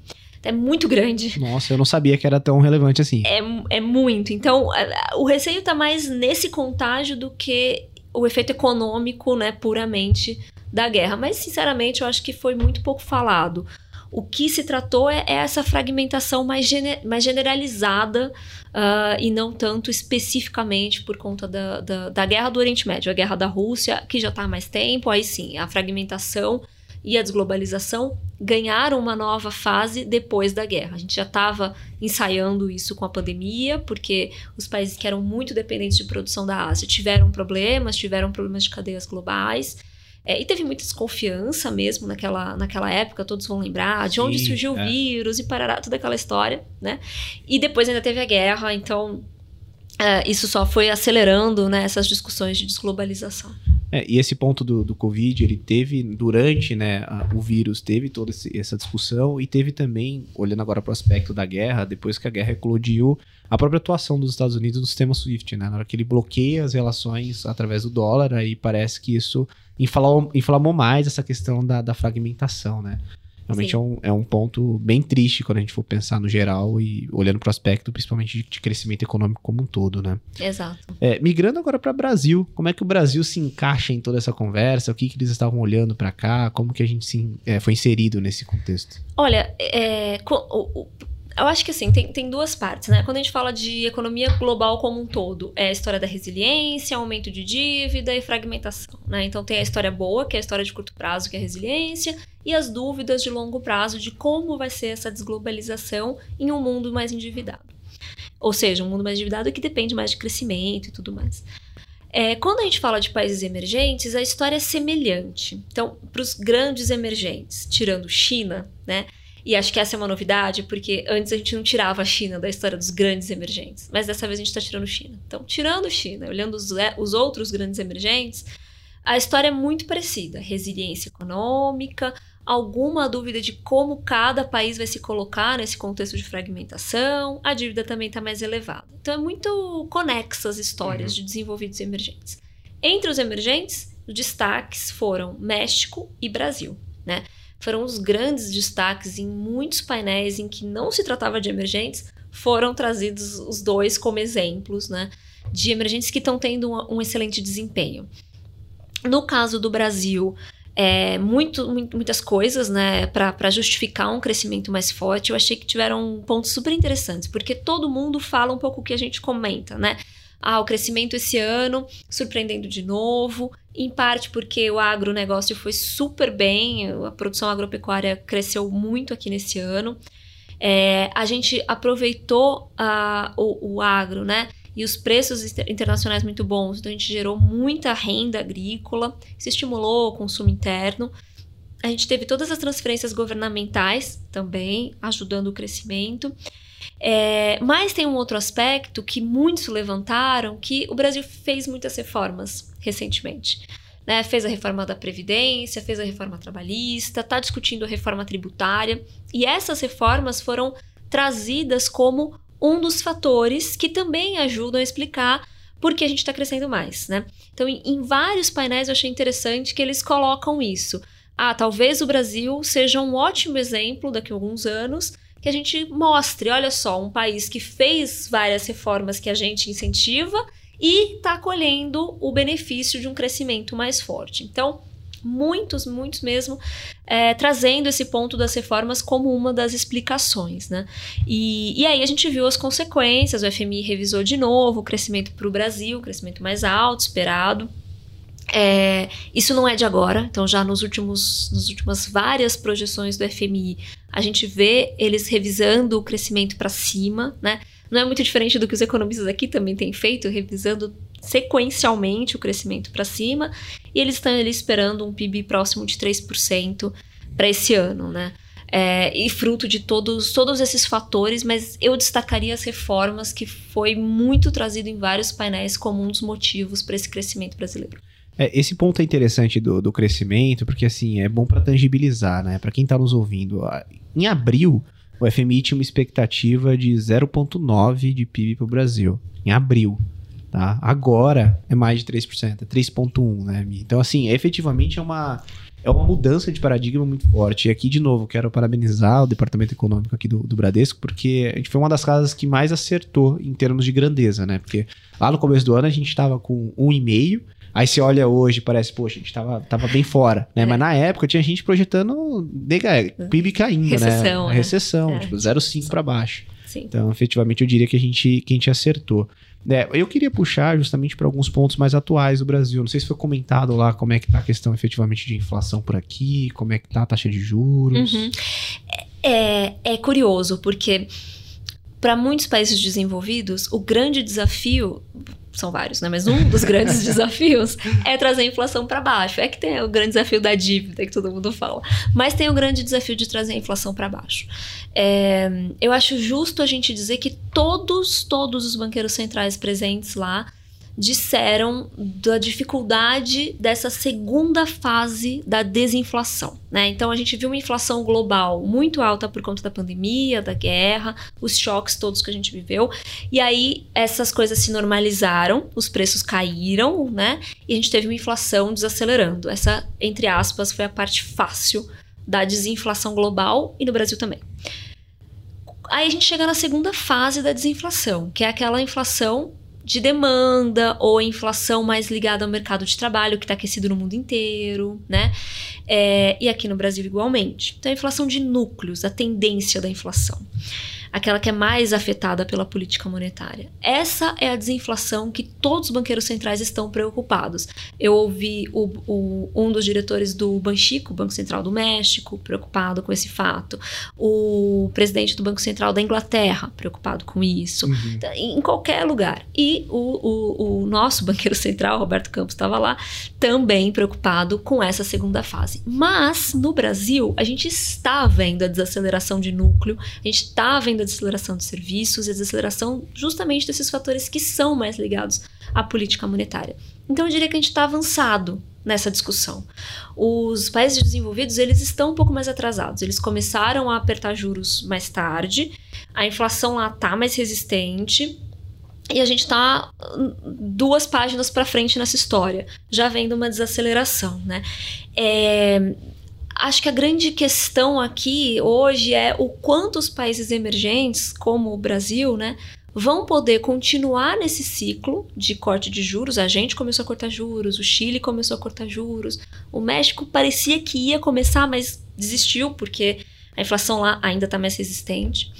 É muito grande. Nossa, eu não sabia que era tão relevante assim. É, é muito. Então, o receio está mais nesse contágio do que o efeito econômico, né, puramente da guerra. Mas, sinceramente, eu acho que foi muito pouco falado. O que se tratou é, é essa fragmentação mais, mais generalizada uh, e não tanto especificamente por conta da, da, da, guerra do Oriente Médio, a guerra da Rússia, que já está há mais tempo, aí sim, a fragmentação e a desglobalização ganharam uma nova fase depois da guerra. A gente já estava ensaiando isso com a pandemia, porque os países que eram muito dependentes de produção da Ásia tiveram problemas, tiveram problemas de cadeias globais. É, e teve muita desconfiança mesmo naquela, naquela época, todos vão lembrar de onde surgiu é. o vírus e parará, toda aquela história, né? E depois ainda teve a guerra, então é, isso só foi acelerando né, essas discussões de desglobalização. É, e esse ponto do, do Covid, ele teve, durante né, a, o vírus, teve toda esse, essa discussão e teve também, olhando agora para o aspecto da guerra, depois que a guerra eclodiu, a própria atuação dos Estados Unidos no sistema SWIFT, né? Na hora que ele bloqueia as relações através do dólar, aí parece que isso inflamou, inflamou mais essa questão da, da fragmentação, né? Realmente é um, é um ponto bem triste quando a gente for pensar no geral e olhando para o aspecto, principalmente de, de, crescimento econômico como um todo, né? Exato. É, migrando agora para o Brasil, como é que o Brasil se encaixa em toda essa conversa? O que, que eles estavam olhando para cá? Como que a gente se, é, foi inserido nesse contexto? Olha, é, o, o, eu acho que assim, tem, tem duas partes, né? Quando a gente fala de economia global como um todo, é a história da resiliência, aumento de dívida e fragmentação, né? Então tem a história boa, que é a história de curto prazo, que é a resiliência, e as dúvidas de longo prazo de como vai ser essa desglobalização em um mundo mais endividado. Ou seja, um mundo mais endividado que depende mais de crescimento e tudo mais. É, quando a gente fala de países emergentes, a história é semelhante. Então, para os grandes emergentes, tirando China, né? E acho que essa é uma novidade, porque antes a gente não tirava a China da história dos grandes emergentes, mas dessa vez a gente está tirando China. Então, tirando China, olhando os, os outros grandes emergentes, a história é muito parecida: resiliência econômica, alguma dúvida de como cada país vai se colocar nesse contexto de fragmentação, a dívida também está mais elevada. Então, é muito conexa as histórias uhum. de desenvolvidos e emergentes. Entre os emergentes, os destaques foram México e Brasil, né? Foram os grandes destaques em muitos painéis em que não se tratava de emergentes, foram trazidos os dois como exemplos, né, de emergentes que estão tendo um, um excelente desempenho. No caso do Brasil, é, muito, muitas coisas, né, para justificar um crescimento mais forte. Eu achei que tiveram pontos super interessantes, porque todo mundo fala um pouco o que a gente comenta, né? Ah, o crescimento esse ano surpreendendo de novo, em parte porque o agronegócio foi super bem, a produção agropecuária cresceu muito aqui nesse ano. É, a gente aproveitou o, o agro, né? e os preços internacionais muito bons. Então a gente gerou muita renda agrícola, se estimulou o consumo interno. A gente teve todas as transferências governamentais também, ajudando o crescimento. É, mas tem um outro aspecto que muitos levantaram, que o Brasil fez muitas reformas recentemente. Né? Fez a reforma da Previdência, fez a reforma trabalhista, está discutindo a reforma tributária. E essas reformas foram trazidas como um dos fatores que também ajudam a explicar por que a gente está crescendo mais, né? Então, em, em, vários painéis eu achei interessante que eles colocam isso. Ah, talvez o Brasil seja um ótimo exemplo daqui a alguns anos que a gente mostre, olha só, um país que fez várias reformas que a gente incentiva e está colhendo o benefício de um crescimento mais forte. Então, muitos, muitos mesmo, é, trazendo esse ponto das reformas como uma das explicações, né? E, e aí a gente viu as consequências, o FMI revisou de novo o crescimento para o Brasil, crescimento mais alto, esperado. É, isso não é de agora, então já nos últimos, nas últimas várias projeções do FMI, a gente vê eles revisando o crescimento para cima, né? Não é muito diferente do que os economistas aqui também têm feito, revisando sequencialmente o crescimento para cima, e eles estão ali esperando um PIB próximo de 3% para esse ano, né? É, e fruto de todos, todos esses fatores, mas eu destacaria as reformas que foi muito trazido em vários painéis como um dos motivos para esse crescimento brasileiro. É, esse ponto é interessante do, do crescimento, porque assim, é bom para tangibilizar, né? Para quem está nos ouvindo. Em abril, o FMI tinha uma expectativa de 0,9% de PIB para o Brasil. Em abril. Tá? Agora é mais de 3%, é 3,1%, né? Então, assim, efetivamente é uma, é uma mudança de paradigma muito forte. E aqui, de novo, quero parabenizar o Departamento Econômico aqui do, do Bradesco, porque a gente foi uma das casas que mais acertou em termos de grandeza, né? Porque lá no começo do ano a gente estava com 1,5%, Aí você olha hoje parece, poxa, a gente tava, tava bem fora, né? É. Mas na época tinha gente projetando nega, PIB caindo, recessão, né? né? Recessão, é. tipo 0,5 para baixo. Sim. Então, efetivamente, eu diria que a gente, que a gente acertou. É, eu queria puxar justamente para alguns pontos mais atuais do Brasil. Não sei se foi comentado lá como é que tá a questão efetivamente de inflação por aqui, como é que tá a taxa de juros. Uhum. É, é curioso, porque para muitos países desenvolvidos, o grande desafio são vários, né? Mas um dos grandes desafios é trazer a inflação para baixo. É que tem o grande desafio da dívida que todo mundo fala, mas tem o grande desafio de trazer a inflação para baixo. É, eu acho justo a gente dizer que todos, todos os banqueiros centrais presentes lá disseram da dificuldade dessa segunda fase da desinflação. Né? Então a gente viu uma inflação global muito alta por conta da pandemia, da guerra, os choques todos que a gente viveu. E aí essas coisas se normalizaram, os preços caíram, né? E a gente teve uma inflação desacelerando. Essa, entre aspas, foi a parte fácil da desinflação global e no Brasil também. Aí a gente chega na segunda fase da desinflação, que é aquela inflação de demanda ou inflação mais ligada ao mercado de trabalho que está aquecido no mundo inteiro, né? É, e aqui no Brasil igualmente. Então, a inflação de núcleos, a tendência da inflação aquela que é mais afetada pela política monetária. Essa é a desinflação que todos os banqueiros centrais estão preocupados. Eu ouvi o, o, um dos diretores do Banxico, Banco Central do México, preocupado com esse fato. O presidente do Banco Central da Inglaterra, preocupado com isso. Uhum. Então, em qualquer lugar. E o, o nosso banqueiro central, Roberto Campos, estava lá, também preocupado com essa segunda fase. Mas, no Brasil, a gente está vendo a desaceleração de núcleo, a gente está vendo a desaceleração de serviços e a desaceleração justamente desses fatores que são mais ligados à política monetária. Então eu diria que a gente está avançado nessa discussão. Os países desenvolvidos eles estão um pouco mais atrasados. Eles começaram a apertar juros mais tarde. A inflação lá está mais resistente. E a gente está hum, duas páginas para frente nessa história, já vendo uma desaceleração, né? É, acho que a grande questão aqui hoje é o quanto os países emergentes, como o Brasil, né, vão poder continuar nesse ciclo de corte de juros. A gente começou a cortar juros, o Chile começou a cortar juros, o México parecia que ia começar, mas desistiu porque a inflação lá ainda está mais resistente.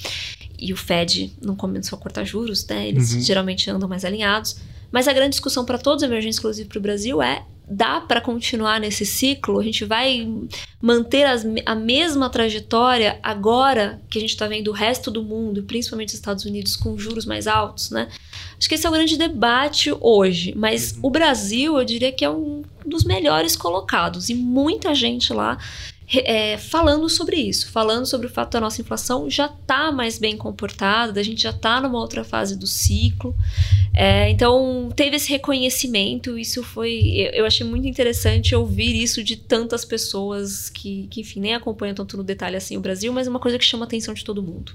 E o Fed não começou a cortar juros, né? Eles uhum. geralmente andam mais alinhados. Mas a grande discussão para todos, emergentes, inclusive para o Brasil, é dá para continuar nesse ciclo? A gente vai manter as, a mesma trajetória agora que a gente está vendo o resto do mundo, principalmente os Estados Unidos, com juros mais altos, né? Acho que esse é o grande debate hoje. Mas uhum. o Brasil, eu diria que é um dos melhores colocados. E muita gente lá é, falando sobre isso, falando sobre o fato da nossa inflação já está mais bem comportada, a gente já está numa outra fase do ciclo. É, então, teve esse reconhecimento, isso foi. Eu, achei muito interessante ouvir isso de tantas pessoas que, que, enfim, nem acompanham tanto no detalhe assim o Brasil, mas é uma coisa que chama a atenção de todo mundo.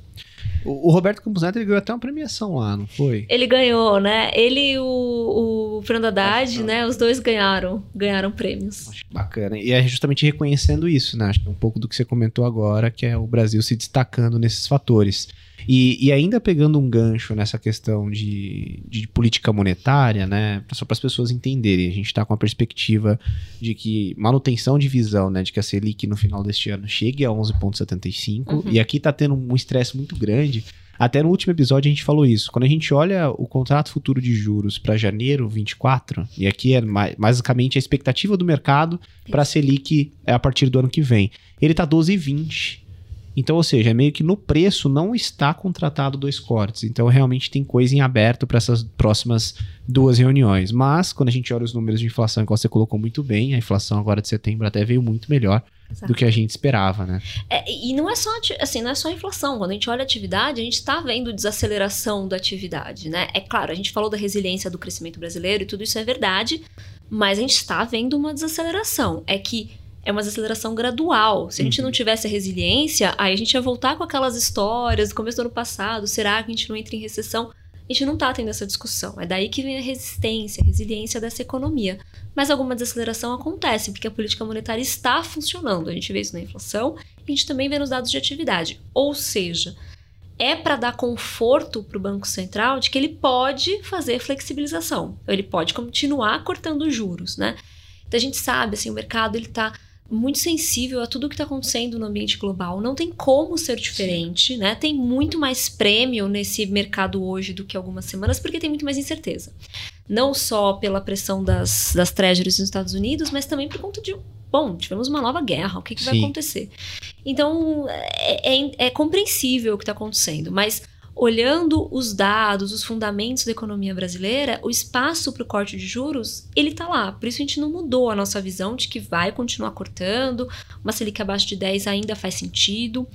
O, o Roberto Campos Neto ele ganhou até uma premiação lá, não foi? Ele ganhou, né? Ele e o, o Fernando Haddad, né? Os dois ganharam, ganharam prêmios. Acho bacana. E é justamente reconhecendo isso, né? Acho que é um pouco do que você comentou agora, que é o Brasil se destacando nesses fatores. E, e ainda pegando um gancho nessa questão de, de política monetária, né? Só para as pessoas entenderem, a gente está com a perspectiva de que manutenção de visão, né? De que a Selic no final deste ano chegue a 11,75. Uhum. E aqui está tendo um estresse muito grande. Até no último episódio a gente falou isso. Quando a gente olha o contrato futuro de juros para janeiro 24, e aqui é basicamente a expectativa do mercado para a Selic é a partir do ano que vem, ele está 12,20. Então, ou seja, é meio que no preço não está contratado dois cortes. Então, realmente tem coisa em aberto para essas próximas duas reuniões. Mas, quando a gente olha os números de inflação, que você colocou muito bem, a inflação agora de setembro até veio muito melhor Exato. do que a gente esperava, né? É, e não é só assim, não é só a inflação. Quando a gente olha a atividade, a gente está vendo desaceleração da atividade, né? É claro, a gente falou da resiliência do crescimento brasileiro e tudo isso é verdade, mas a gente está vendo uma desaceleração. É que é uma desaceleração gradual. Se a gente uhum. não tivesse a resiliência, aí a gente ia voltar com aquelas histórias do começo do ano passado. Será que a gente não entra em recessão? A gente não está tendo essa discussão. É daí que vem a resistência, a resiliência dessa economia. Mas alguma desaceleração acontece, porque a política monetária está funcionando. A gente vê isso na inflação e a gente também vê nos dados de atividade. Ou seja, é para dar conforto para o Banco Central de que ele pode fazer flexibilização. Ele pode continuar cortando juros, né? Então a gente sabe, assim, o mercado ele está muito sensível a tudo o que está acontecendo no ambiente global. Não tem como ser diferente, né? Tem muito mais prêmio nesse mercado hoje do que algumas semanas, porque tem muito mais incerteza. Não só pela pressão das, das treasuries nos Estados Unidos, mas também por conta de bom, tivemos uma nova guerra, o que, que vai acontecer? Então, é, é, é, compreensível o que está acontecendo, mas olhando os dados, os fundamentos da economia brasileira, o espaço para o corte de juros, ele está lá. Por isso a gente não mudou a nossa visão de que vai continuar cortando, uma Selic abaixo de 10 ainda faz sentido.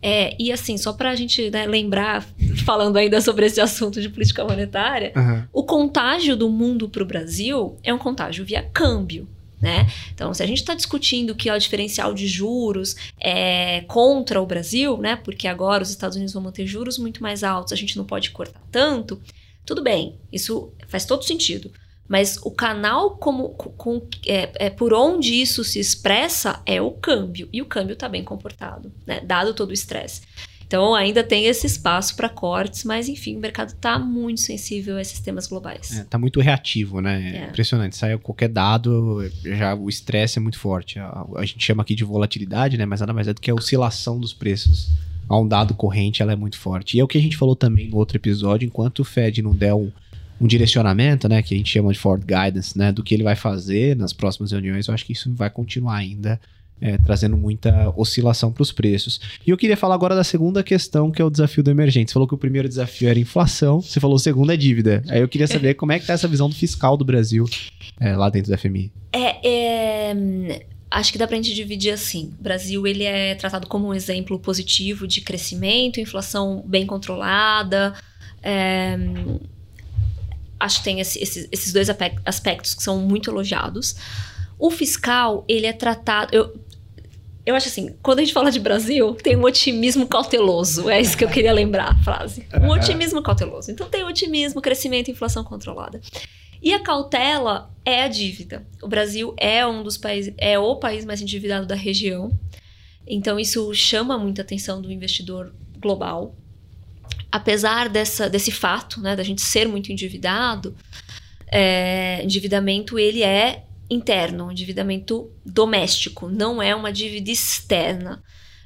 É, e assim, só para a gente né, lembrar, falando ainda sobre esse assunto de política monetária, uhum. o contágio do mundo para o Brasil é um contágio via câmbio. Né? Então, se a gente está discutindo que o diferencial de juros é contra o Brasil, né? porque agora os Estados Unidos vão manter juros muito mais altos, a gente não pode cortar tanto, tudo bem, isso faz todo sentido. Mas o canal como, com, é, é, por onde isso se expressa é o câmbio. E o câmbio está bem comportado, né? dado todo o estresse. Então ainda tem esse espaço para cortes, mas enfim, o mercado está muito sensível a esses temas globais. Está é, tá muito reativo, né? É. Impressionante. Sai qualquer dado, já o estresse é muito forte. A, a, gente chama aqui de volatilidade, né? Mas nada mais é do que a oscilação dos preços a um dado corrente, ela é muito forte. E é o que a gente falou também no outro episódio, enquanto o Fed não der um, um direcionamento, né, que a gente chama de forward guidance, né, do que ele vai fazer nas próximas reuniões, eu acho que isso vai continuar ainda é, trazendo muita oscilação para os preços. E eu queria falar agora da segunda questão, que é o desafio do emergente. Você falou que o primeiro desafio era inflação, você falou o segundo é dívida. Aí eu queria saber como é que está essa visão do fiscal do Brasil é, lá dentro da FMI. É, é, acho que dá para a gente dividir assim. O Brasil ele é tratado como um exemplo positivo de crescimento, inflação bem controlada. É, acho que tem esse, esses, esses dois aspectos que são muito elogiados. O fiscal, ele é tratado. Eu, eu acho assim, quando a gente fala de Brasil, tem um otimismo cauteloso. É isso que eu queria lembrar a frase. Um otimismo cauteloso. Então tem otimismo, crescimento e inflação controlada. E a cautela é a dívida. O Brasil é um dos países, é o país mais endividado da região. Então isso chama muita atenção do investidor global. apesar dessa, desse fato, né, da gente ser muito endividado, é, endividamento ele é interno, um endividamento doméstico, não é uma dívida externa.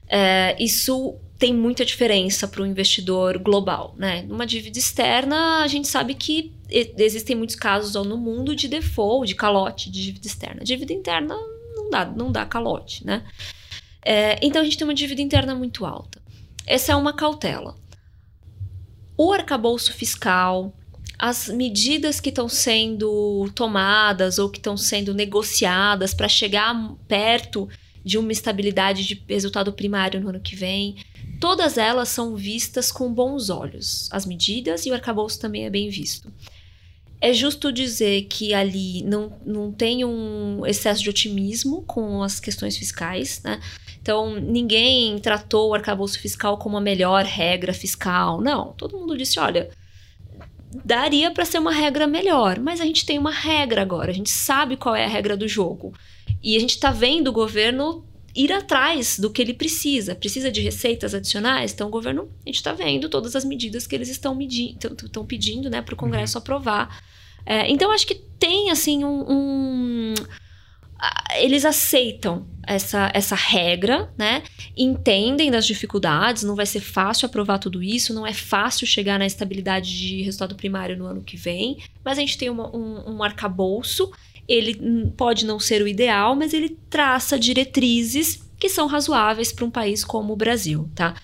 É, isso tem muita diferença para o investidor global, né? Numa dívida externa, a gente sabe que existem muitos casos no mundo de default, de calote de dívida externa. Dívida interna não dá, não dá calote, né? É, então a gente tem uma dívida interna muito alta. Essa é uma cautela. O arcabouço fiscal, as medidas que estão sendo tomadas ou que estão sendo negociadas para chegar perto de uma estabilidade de resultado primário no ano que vem, todas elas são vistas com bons olhos. As medidas e o arcabouço também é bem visto. É justo dizer que ali não, não tem um excesso de otimismo com as questões fiscais, né? Então, ninguém tratou o arcabouço fiscal como a melhor regra fiscal. Não, todo mundo disse, olha, daria para ser uma regra melhor, mas a gente tem uma regra agora, a gente sabe qual é a regra do jogo. E a gente está vendo o governo ir atrás do que ele precisa. Precisa de receitas adicionais? Então, o governo, a gente está vendo todas as medidas que eles estão, estão pedindo né, para o Congresso uhum. aprovar. É, então, acho que tem, assim, um, um eles aceitam essa, essa regra, né? Entendem das dificuldades, não vai ser fácil aprovar tudo isso, não é fácil chegar na estabilidade de resultado primário no ano que vem, mas a gente tem uma, um, um arcabouço, ele pode não ser o ideal, mas ele traça diretrizes que são razoáveis para um país como o Brasil, tá?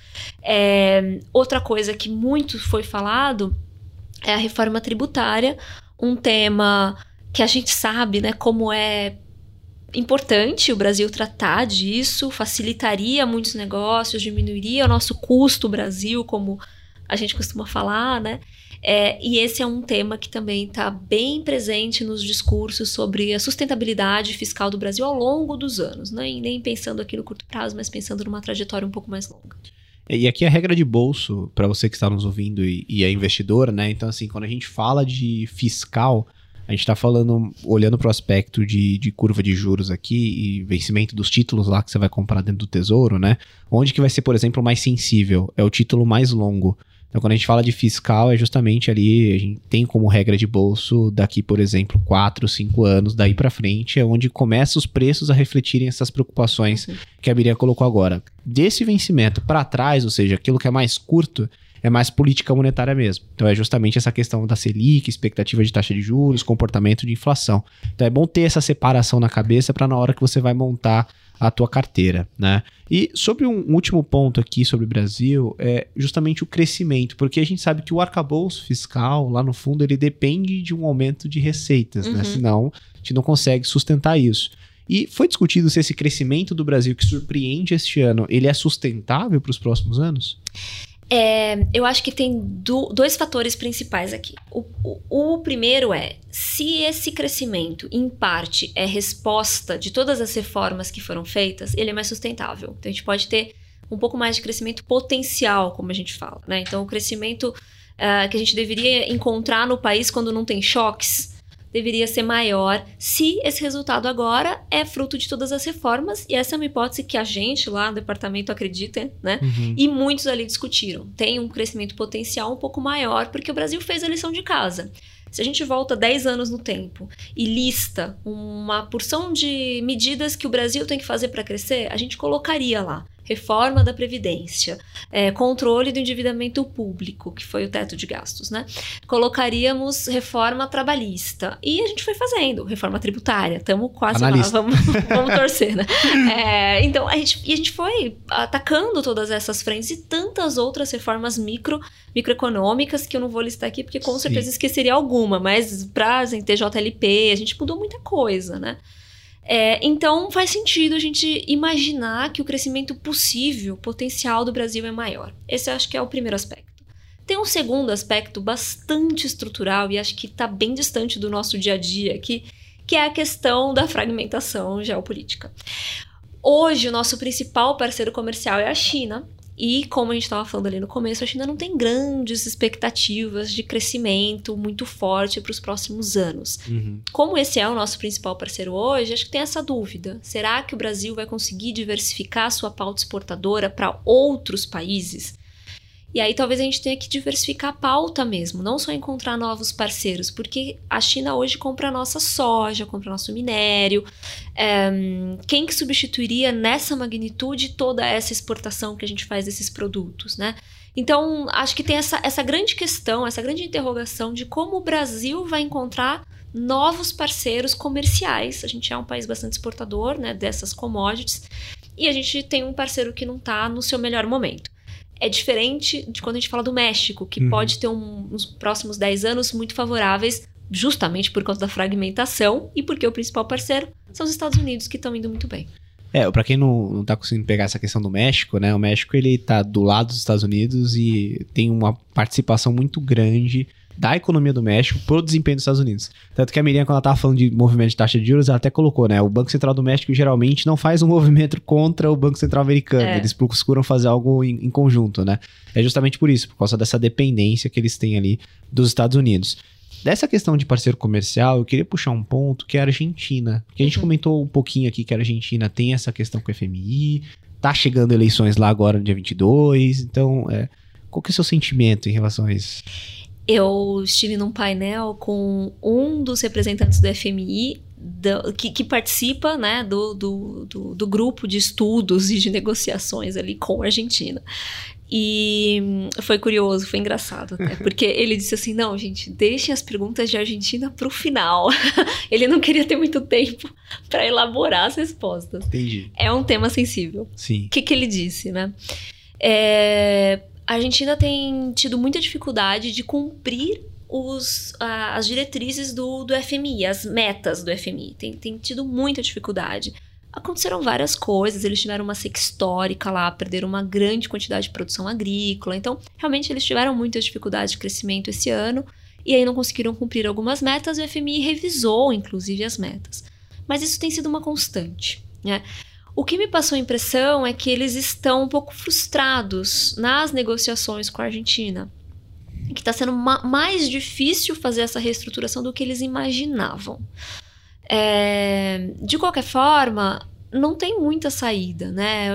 É, outra coisa que muito foi falado é a reforma tributária, um tema que a gente sabe, né, como é importante o Brasil tratar disso, facilitaria muitos negócios, diminuiria o nosso custo Brasil, como a gente costuma falar, né? É, e esse é um tema que também está bem presente nos discursos sobre a sustentabilidade fiscal do Brasil ao longo dos anos, né? E nem pensando aqui no curto prazo, mas pensando numa trajetória um pouco mais longa. E aqui a regra de bolso, para você que está nos ouvindo e, e é investidor, né? Então, assim, quando a gente fala de fiscal, a gente está falando, olhando para o aspecto de, de curva de juros aqui e vencimento dos títulos lá que você vai comprar dentro do tesouro, né? Onde que vai ser, por exemplo, mais sensível? É o título mais longo. Então, quando a gente fala de fiscal, é justamente ali, a gente tem como regra de bolso daqui, por exemplo, 4, 5 anos, daí para frente, é onde começam os preços a refletirem essas preocupações uhum. que a Miriam colocou agora. Desse vencimento para trás, ou seja, aquilo que é mais curto, é mais política monetária mesmo. Então é justamente essa questão da Selic, expectativa de taxa de juros, comportamento de inflação. Então é bom ter essa separação na cabeça para na hora que você vai montar a tua carteira, né? E sobre um último ponto aqui sobre o Brasil é justamente o crescimento, porque a gente sabe que o arcabouço fiscal lá no fundo ele depende de um aumento de receitas, né? uhum. né? Senão a gente não consegue sustentar isso. E foi discutido se esse crescimento do Brasil que surpreende este ano, ele é sustentável para os próximos anos? É, eu acho que tem do, dois fatores principais aqui. O, o, o, primeiro é: se esse crescimento, em parte, é resposta de todas as reformas que foram feitas, ele é mais sustentável. Então a gente pode ter um pouco mais de crescimento potencial, como a gente fala. Né? Então, o crescimento uh, que a gente deveria encontrar no país quando não tem choques deveria ser maior se esse resultado agora é fruto de todas as reformas, e essa é uma hipótese que a gente lá no departamento acredita, né? Uhum. E muitos ali discutiram. Tem um crescimento potencial um pouco maior, porque o Brasil fez a lição de casa. Se a gente volta 10 anos no tempo e lista uma porção de medidas que o Brasil tem que fazer para crescer, a gente colocaria lá reforma da Previdência, é, controle do endividamento público, que foi o teto de gastos, né? Colocaríamos reforma trabalhista. E a gente foi fazendo, reforma tributária. Estamos quase Analista. lá, vamos, vamos torcer, né? É, então, a gente, e a gente foi atacando todas essas frentes e tantas outras reformas micro, microeconômicas que eu não vou listar aqui, porque com Sim. certeza esqueceria alguma, mas para em TJLP, a gente mudou muita coisa, né? É, então faz sentido a gente imaginar que o crescimento possível, potencial do Brasil é maior. Esse acho que é o primeiro aspecto. Tem um segundo aspecto bastante estrutural e acho que está bem distante do nosso dia a dia aqui, que é a questão da fragmentação geopolítica. Hoje, o nosso principal parceiro comercial é a China, e como a gente estava falando ali no começo, a China não tem grandes expectativas de crescimento muito forte para os próximos anos. Uhum. Como esse é o nosso principal parceiro hoje, acho que tem essa dúvida. Será que o Brasil vai conseguir diversificar sua pauta exportadora para outros países? E aí talvez a gente tenha que diversificar a pauta mesmo, não só encontrar novos parceiros, porque a China hoje compra a nossa soja, compra nosso minério. É, quem que substituiria nessa magnitude toda essa exportação que a gente faz desses produtos, né? Então, acho que tem essa, essa grande questão, essa grande interrogação de como o Brasil vai encontrar novos parceiros comerciais. A gente é um país bastante exportador né, dessas commodities e a gente tem um parceiro que não está no seu melhor momento é diferente de quando a gente fala do México, que uhum. pode ter um, uns próximos 10 anos muito favoráveis, justamente por conta da fragmentação e porque o principal parceiro são os Estados Unidos, que estão indo muito bem. É, para quem não, não tá conseguindo pegar essa questão do México, né? O México ele tá do lado dos Estados Unidos e tem uma participação muito grande da economia do México pro desempenho dos Estados Unidos. Tanto que a Miriam, quando ela tava falando de movimento de taxa de juros, ela até colocou, né? O Banco Central do México geralmente não faz um movimento contra o Banco Central americano. É. Eles procuram fazer algo em, em conjunto, né? É justamente por isso, por causa dessa dependência que eles têm ali dos Estados Unidos. Dessa questão de parceiro comercial, eu queria puxar um ponto que é a Argentina. Que a gente uhum. comentou um pouquinho aqui que a Argentina tem essa questão com o FMI, tá chegando eleições lá agora no dia 22, então, é, qual que é o seu sentimento em relação a isso? Eu estive num painel com um dos representantes do FMI do, que, que, participa né, do, do, do, do, grupo de estudos e de negociações ali com a Argentina. E foi curioso, foi engraçado, até, porque ele disse assim: não, gente, deixem as perguntas de Argentina para o final. ele não queria ter muito tempo para elaborar as respostas. Entendi. É um tema sensível. Sim. O que, que ele disse, né? É, a Argentina tem tido muita dificuldade de cumprir os, as diretrizes do, do FMI, as metas do FMI. Tem, tem tido muita dificuldade. Aconteceram várias coisas, eles tiveram uma seca histórica lá, perderam uma grande quantidade de produção agrícola. Então, realmente, eles tiveram muitas dificuldades de crescimento esse ano e aí não conseguiram cumprir algumas metas. O FMI revisou, inclusive, as metas. Mas isso tem sido uma constante. Né? O que me passou a impressão é que eles estão um pouco frustrados nas negociações com a Argentina. Que está sendo ma mais difícil fazer essa reestruturação do que eles imaginavam. É, de qualquer forma, não tem muita saída, né?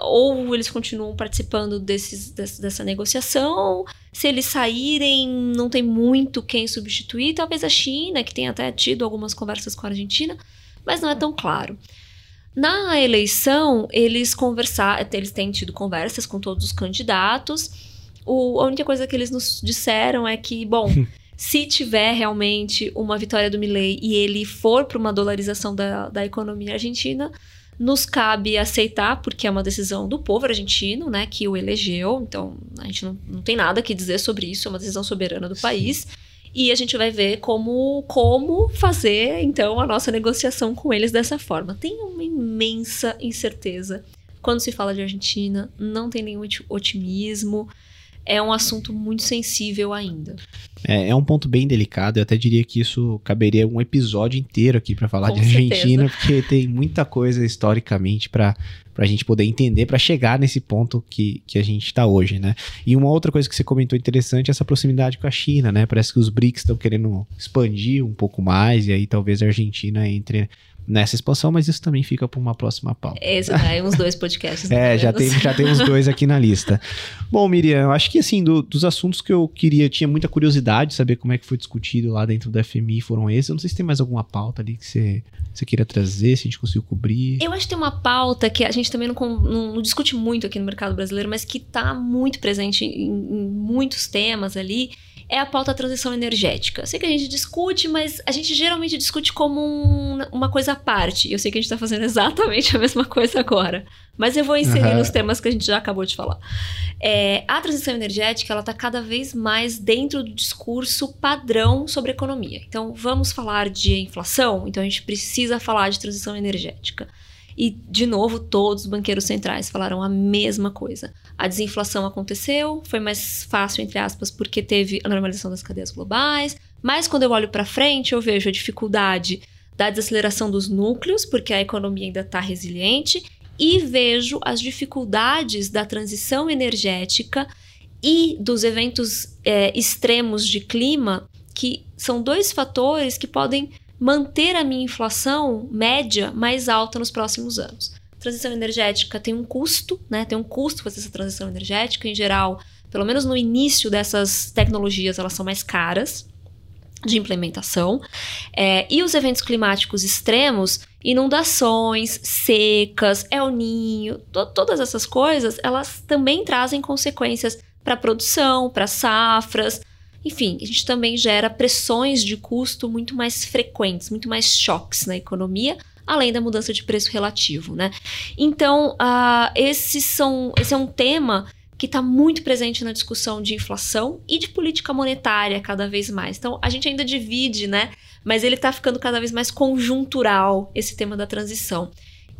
Ou eles continuam participando desses, dessa negociação, se eles saírem, não tem muito quem substituir. Talvez a China, que tenha até tido algumas conversas com a Argentina, mas não é tão claro. Na eleição, eles conversaram, eles têm tido conversas com todos os candidatos. O, a única coisa que eles nos disseram é que, bom, se tiver realmente uma vitória do Milley e ele for para uma dolarização da, da economia argentina, nos cabe aceitar, porque é uma decisão do povo argentino, né, que o elegeu. Então, a gente não, não tem nada que dizer sobre isso, é uma decisão soberana do Sim. E a gente vai ver como, como fazer, então, a nossa negociação com eles dessa forma. Tem uma imensa incerteza. Quando se fala de Argentina, não tem nenhum otimismo. É um assunto muito sensível ainda. É, é um ponto bem delicado. Eu até diria que isso caberia um episódio inteiro aqui para falar com de Argentina, certeza. porque tem muita coisa historicamente para a gente poder entender, para chegar nesse ponto que, que a gente está hoje, né? E uma outra coisa que você comentou interessante é essa proximidade com a China, né? Parece que os BRICS estão querendo expandir um pouco mais, e aí talvez a Argentina entre nessa expansão, mas isso também fica para uma próxima pauta. Esse daí, uns dois podcasts. é, já tem, já tem uns dois aqui na lista. Bom, Miriam, eu acho que assim, do, dos assuntos que eu queria, tinha muita curiosidade de saber como é que foi discutido lá dentro do FMI, foram esses. Eu não sei se tem mais alguma pauta ali que você, você queira trazer, se a gente conseguiu cobrir. Eu acho que tem uma pauta que a gente também não, não, não discute muito aqui no mercado brasileiro, mas que está muito presente em, em muitos temas ali, é a pauta transição energética. Eu sei que a gente discute, mas a gente geralmente discute como um, uma coisa à parte. Eu sei que a gente está fazendo exatamente a mesma coisa agora. Mas eu vou inserir uhum. nos temas que a gente já acabou de falar. É, a transição energética ela está cada vez mais dentro do discurso padrão sobre economia. Então, vamos falar de inflação? Então, a gente precisa falar de transição energética. E, de novo, todos os banqueiros centrais falaram a mesma coisa. A desinflação aconteceu, foi mais fácil, entre aspas, porque teve a normalização das cadeias globais. Mas, quando eu olho para frente, eu vejo a dificuldade da desaceleração dos núcleos, porque a economia ainda está resiliente, e vejo as dificuldades da transição energética e dos eventos é, extremos de clima, que são dois fatores que podem manter a minha inflação média mais alta nos próximos anos. Transição energética tem um custo, né? Tem um custo fazer essa transição energética. Em geral, pelo menos no início dessas tecnologias, elas são mais caras de implementação. É, e os eventos climáticos extremos, inundações, secas, El Ninho, to todas essas coisas, elas também trazem consequências para a produção, para safras. Enfim, a gente também gera pressões de custo muito mais frequentes, muito mais choques na economia, além da mudança de preço relativo, né? Então, uh, esses são, esse é um tema que está muito presente na discussão de inflação e de política monetária cada vez mais. Então, a gente ainda divide, né? Mas ele está ficando cada vez mais conjuntural, esse tema da transição.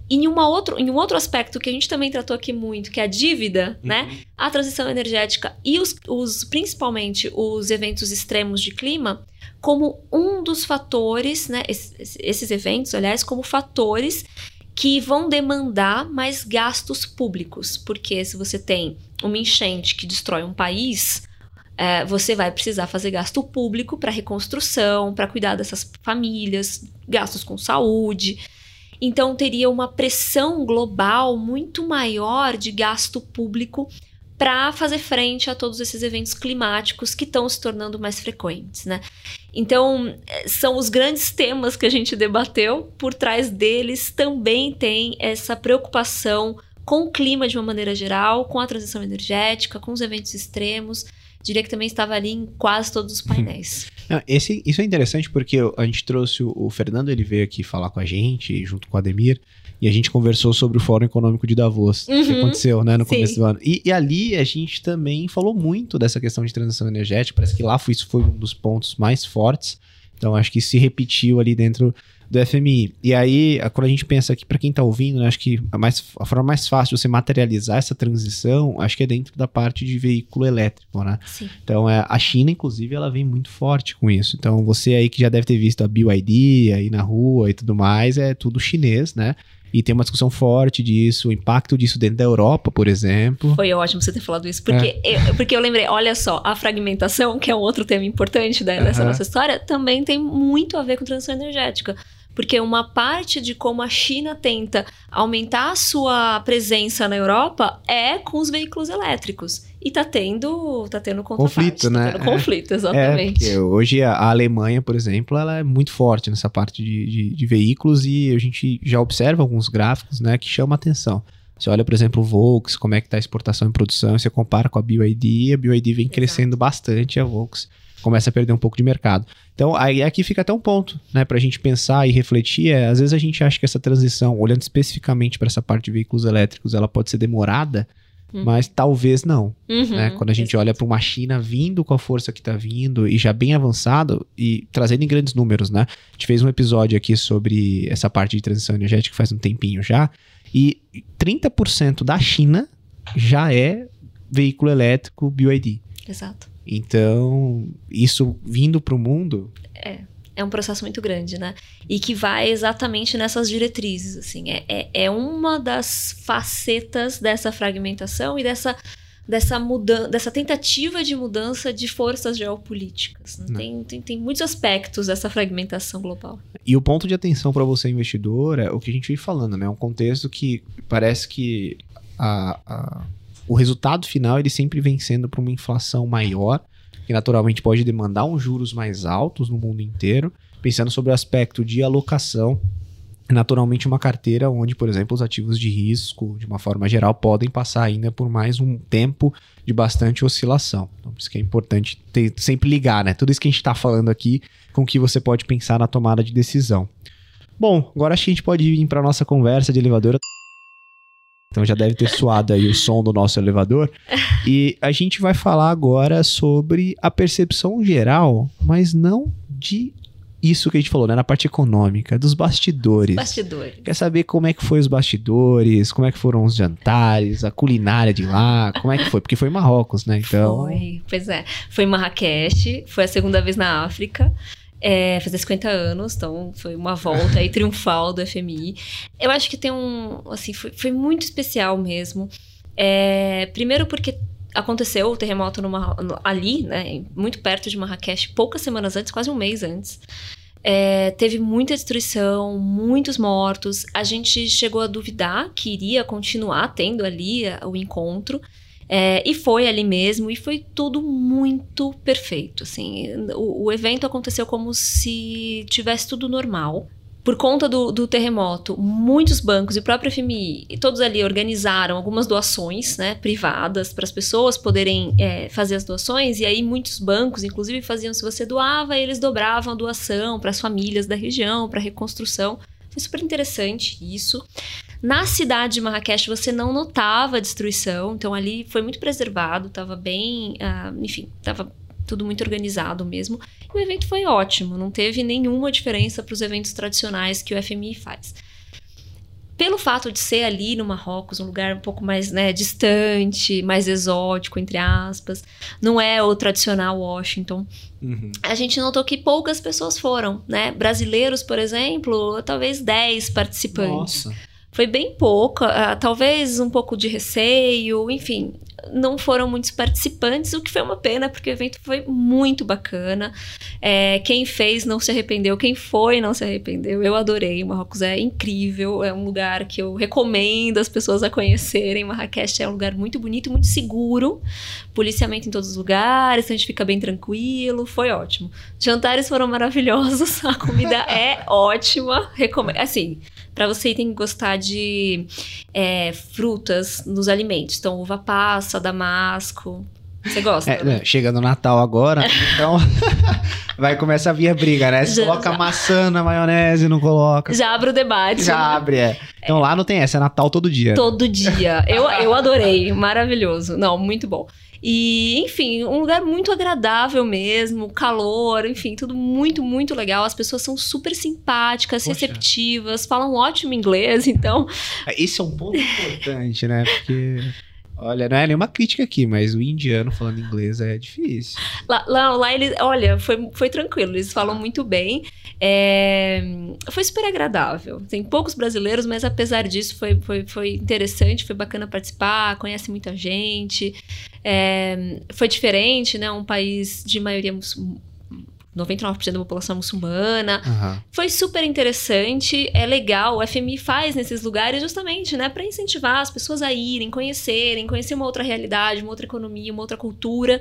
E em, uma outro, em um outro aspecto que a gente também tratou aqui muito, que é a dívida, uhum. né? A transição energética e os, os, principalmente os eventos extremos de clima, como um dos fatores, né? Esses, eventos, aliás, como fatores que vão demandar mais gastos públicos, porque se você tem uma enchente que destrói um país, é, você vai precisar fazer gasto público para reconstrução, para cuidar dessas famílias, gastos com saúde. Então, teria uma pressão global muito maior de gasto público para fazer frente a todos esses eventos climáticos que estão se tornando mais frequentes, né? Então, são os grandes temas que a gente debateu, por trás deles também tem essa preocupação com o clima de uma maneira geral, com a transição energética, com os eventos extremos. Diria que também estava ali em quase todos os painéis. Esse, isso é interessante porque a gente trouxe o, o Fernando, ele veio aqui falar com a gente, junto com o Ademir, e a gente conversou sobre o Fórum Econômico de Davos, uhum. que aconteceu né, no Sim. começo do ano. E, e, ali a gente também falou muito dessa questão de transição energética. Parece que lá foi, isso foi um dos pontos mais fortes. Então acho que se repetiu ali dentro do FMI. E aí, quando a gente pensa aqui, para quem está ouvindo, né, acho que a, mais, a forma mais fácil de você materializar essa transição, acho que é dentro da parte de veículo elétrico, né? Sim. Então, é, a China, inclusive, ela vem muito forte com isso. Então, você aí que já deve ter visto a BYD aí na rua e tudo mais, é tudo chinês, né? E tem uma discussão forte disso, o impacto disso dentro da Europa, por exemplo. Foi ótimo você ter falado isso, porque, é. eu, porque eu lembrei, olha só, a fragmentação, que é um outro tema importante dessa uhum. nossa história, também tem muito a ver com transição energética. Porque uma parte de como a China tenta aumentar a sua presença na Europa é com os veículos elétricos. E tá tendo, tá tendo conflito, tá né? Tá tendo conflito, é, exatamente. É, hoje a, Alemanha, por exemplo, ela é muito forte nessa parte de, de, de, veículos e a gente já observa alguns gráficos, né, que chamam atenção. Você olha, por exemplo, o Volks, como é que tá a exportação e produção, você compara com a BYD, a BYD vem Exato. crescendo bastante, a Volks começa a perder um pouco de mercado. Então, aí aqui fica até um ponto, né, para a gente pensar e refletir. É, às vezes a gente acha que essa transição, olhando especificamente para essa parte de veículos elétricos, ela pode ser demorada, uhum. mas talvez não. Uhum, né? Quando a gente exatamente. olha para uma China vindo com a força que está vindo e já bem avançado e trazendo em grandes números, né? A gente fez um episódio aqui sobre essa parte de transição energética faz um tempinho já, e 30% da China já é veículo elétrico BYD. Exato. Então, isso vindo para o mundo. É. É um processo muito grande, né? E que vai exatamente nessas diretrizes, assim. É, é, é uma das facetas dessa fragmentação e dessa dessa mudança, dessa tentativa de mudança de forças geopolíticas. Né? Tem, tem, tem, muitos aspectos dessa fragmentação global. E o ponto de atenção para você, investidor, é o que a gente vem falando, né? É um contexto que parece que a, a o resultado final ele sempre vem sendo para uma inflação maior, que naturalmente pode demandar uns juros mais altos no mundo inteiro, pensando sobre o aspecto de alocação naturalmente uma carteira onde, por exemplo, os ativos de risco, de uma forma geral, podem passar ainda por mais um tempo de bastante oscilação. Então, por isso que é importante ter, sempre ligar, né? Tudo isso que a gente está falando aqui com o que você pode pensar na tomada de decisão. Bom, agora acho que a gente pode ir para a nossa conversa de elevador. Então já deve ter suado aí o som do nosso elevador. E a gente vai falar agora sobre a percepção geral, mas não de isso que a gente falou, né? Na parte econômica, dos bastidores. Bastidores. Quer saber como é que foi os bastidores, como é que foram os jantares, a culinária de lá, como é que foi? Porque foi em Marrocos, né? Então... Foi, pois é. Foi em Marrakech, foi a segunda vez na África é, fazer 50 anos, então foi uma volta aí triunfal do FMI. Eu acho que tem um, assim, foi, foi muito especial mesmo. É, primeiro porque aconteceu o terremoto numa, ali, né, muito perto de Marrakech, poucas semanas antes, quase um mês antes. É, teve muita destruição, muitos mortos. A gente chegou a duvidar que iria continuar tendo ali o encontro. É, e foi ali mesmo, e foi tudo muito perfeito. Assim, o, o evento aconteceu como se tivesse tudo normal por conta do, do, terremoto, muitos bancos e o próprio FMI, todos ali organizaram algumas doações né, privadas para as pessoas poderem é, fazer as doações, e aí muitos bancos, inclusive, faziam, se você doava, eles dobravam a doação para as famílias da região, para reconstrução. Foi super interessante isso. Na cidade de Marrakech você não notava a destruição, então ali foi muito preservado, estava bem, uh, enfim, estava tudo muito organizado mesmo. E o evento foi ótimo, não teve nenhuma diferença para os eventos tradicionais que o FMI faz. Pelo fato de ser ali no Marrocos, um lugar um pouco mais né, distante, mais exótico, entre aspas, não é o tradicional Washington. Uhum. A gente notou que poucas pessoas foram, né? Brasileiros, por exemplo, talvez 10 participantes. Nossa. Foi bem pouco, uh, talvez um pouco de receio, enfim não foram muitos participantes, o que foi uma pena, porque o evento foi muito bacana. É, quem fez não se arrependeu, quem foi não se arrependeu. Eu adorei. Marrocos é incrível, é um lugar que eu recomendo as pessoas a conhecerem. Marrakech é um lugar muito bonito, muito seguro. Policiamento em todos os lugares, a gente fica bem tranquilo. Foi ótimo. Jantares foram maravilhosos, a comida é ótima. Recomendo. Assim, para você tem que gostar de é, frutas nos alimentos. Então, uva passa, damasco. Você gosta? É, né? Chega no Natal agora, então vai começar a vir a briga, né? Você já, coloca já. maçã na maionese, não coloca. Já abre o debate. Já né? abre, é. Então é. lá não tem essa, é Natal todo dia. Todo dia. Eu, eu adorei, maravilhoso. Não, muito bom. E, enfim, um lugar muito agradável mesmo, calor, enfim, tudo muito, muito legal. As pessoas são super simpáticas, Poxa. receptivas, falam ótimo inglês, então. Esse é um ponto importante, né? Porque. Olha, não é nenhuma crítica aqui, mas o indiano falando inglês é difícil. Lá, lá, lá eles, olha, foi, foi tranquilo, eles falam muito bem. É, foi super agradável. Tem poucos brasileiros, mas apesar disso foi, foi, foi interessante, foi bacana participar, conhece muita gente. É, foi diferente, né? Um país de maioria muçulmana 99% da população muçulmana. Uhum. Foi super interessante, é legal. O FMI faz nesses lugares justamente, né, para incentivar as pessoas a irem, conhecerem, conhecer uma outra realidade, uma outra economia, uma outra cultura.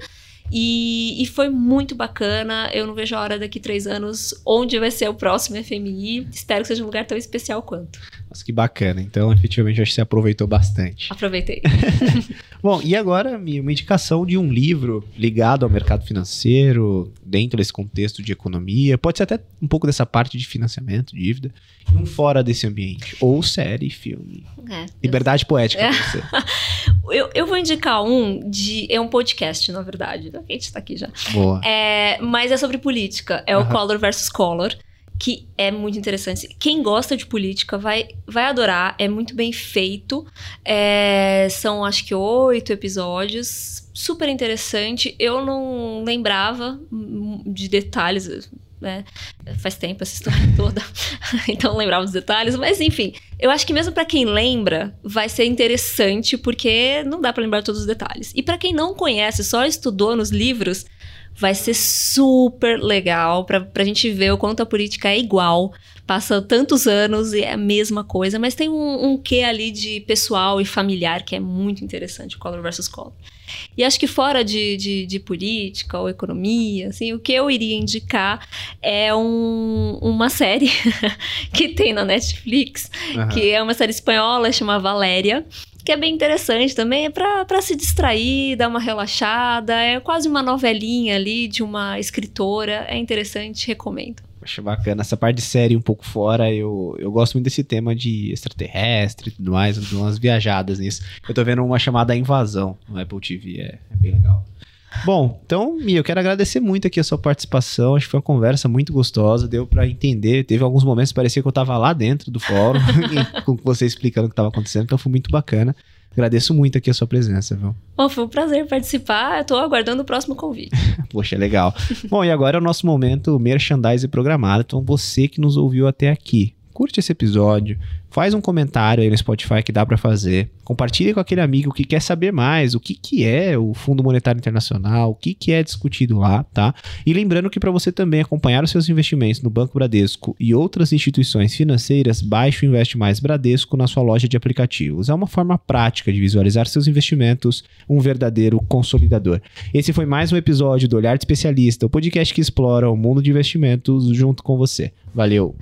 E, e, foi muito bacana. Eu não vejo a hora daqui três anos onde vai ser o próximo FMI. Espero que seja um lugar tão especial quanto. Nossa, que bacana. Então, efetivamente, acho que você aproveitou bastante. Aproveitei. Bom, e agora uma indicação de um livro ligado ao mercado financeiro, dentro desse contexto de economia. Pode ser até um pouco dessa parte de financiamento, dívida, e um fora desse ambiente. Ou série, filme. É, Liberdade eu... poética pra você. eu, eu vou indicar um de. É um podcast, na verdade. A gente tá aqui já. Boa. É, mas é sobre política. É o Collor versus Collor que é muito interessante. Quem gosta de política vai, vai adorar, é muito bem feito. É, são acho que oito episódios, super interessante. Eu não lembrava de detalhes, né? Faz tempo essa história toda, então não lembrava os detalhes, mas enfim, eu acho que mesmo para quem lembra, vai ser interessante porque não dá para lembrar todos os detalhes. E para quem não conhece, só estudou nos livros, vai ser super legal para a gente ver o quanto a política é igual. Passa tantos anos e é a mesma coisa, mas tem um, um quê ali de pessoal e familiar que é muito interessante, Collor versus Collor. E acho que fora de, de, de, política ou economia, assim, o que eu iria indicar é um, uma série que tem na Netflix, uhum. que é uma série espanhola, chama Valéria, que é bem interessante também, é para se distrair, dar uma relaxada, é quase uma novelinha ali de uma escritora, é interessante, recomendo. Acho bacana. Essa parte de série um pouco fora, eu, eu gosto muito desse tema de extraterrestre e tudo mais, umas viajadas nisso. Eu tô vendo uma chamada Invasão no Apple TV, é, é bem legal. Bom, então, Mia, eu quero agradecer muito aqui a sua participação. Acho que foi uma conversa muito gostosa, deu para entender. Teve alguns momentos que parecia que eu estava lá dentro do fórum, com você explicando o que estava acontecendo, então foi muito bacana. Agradeço muito aqui a sua presença, viu? Bom, foi um prazer participar. Estou aguardando o próximo convite. Poxa, legal. Bom, e agora é o nosso momento merchandise programado. Então, você que nos ouviu até aqui, curte esse episódio, faz um comentário aí no Spotify que dá para fazer, compartilha com aquele amigo que quer saber mais o que, que é o Fundo Monetário Internacional, o que, que é discutido lá, tá? E lembrando que para você também acompanhar os seus investimentos no Banco Bradesco e outras instituições financeiras, baixe o Investe Mais Bradesco na sua loja de aplicativos. É uma forma prática de visualizar seus investimentos, um verdadeiro consolidador. Esse foi mais um episódio do Olhar de Especialista, o podcast que explora o mundo de investimentos junto com você. Valeu!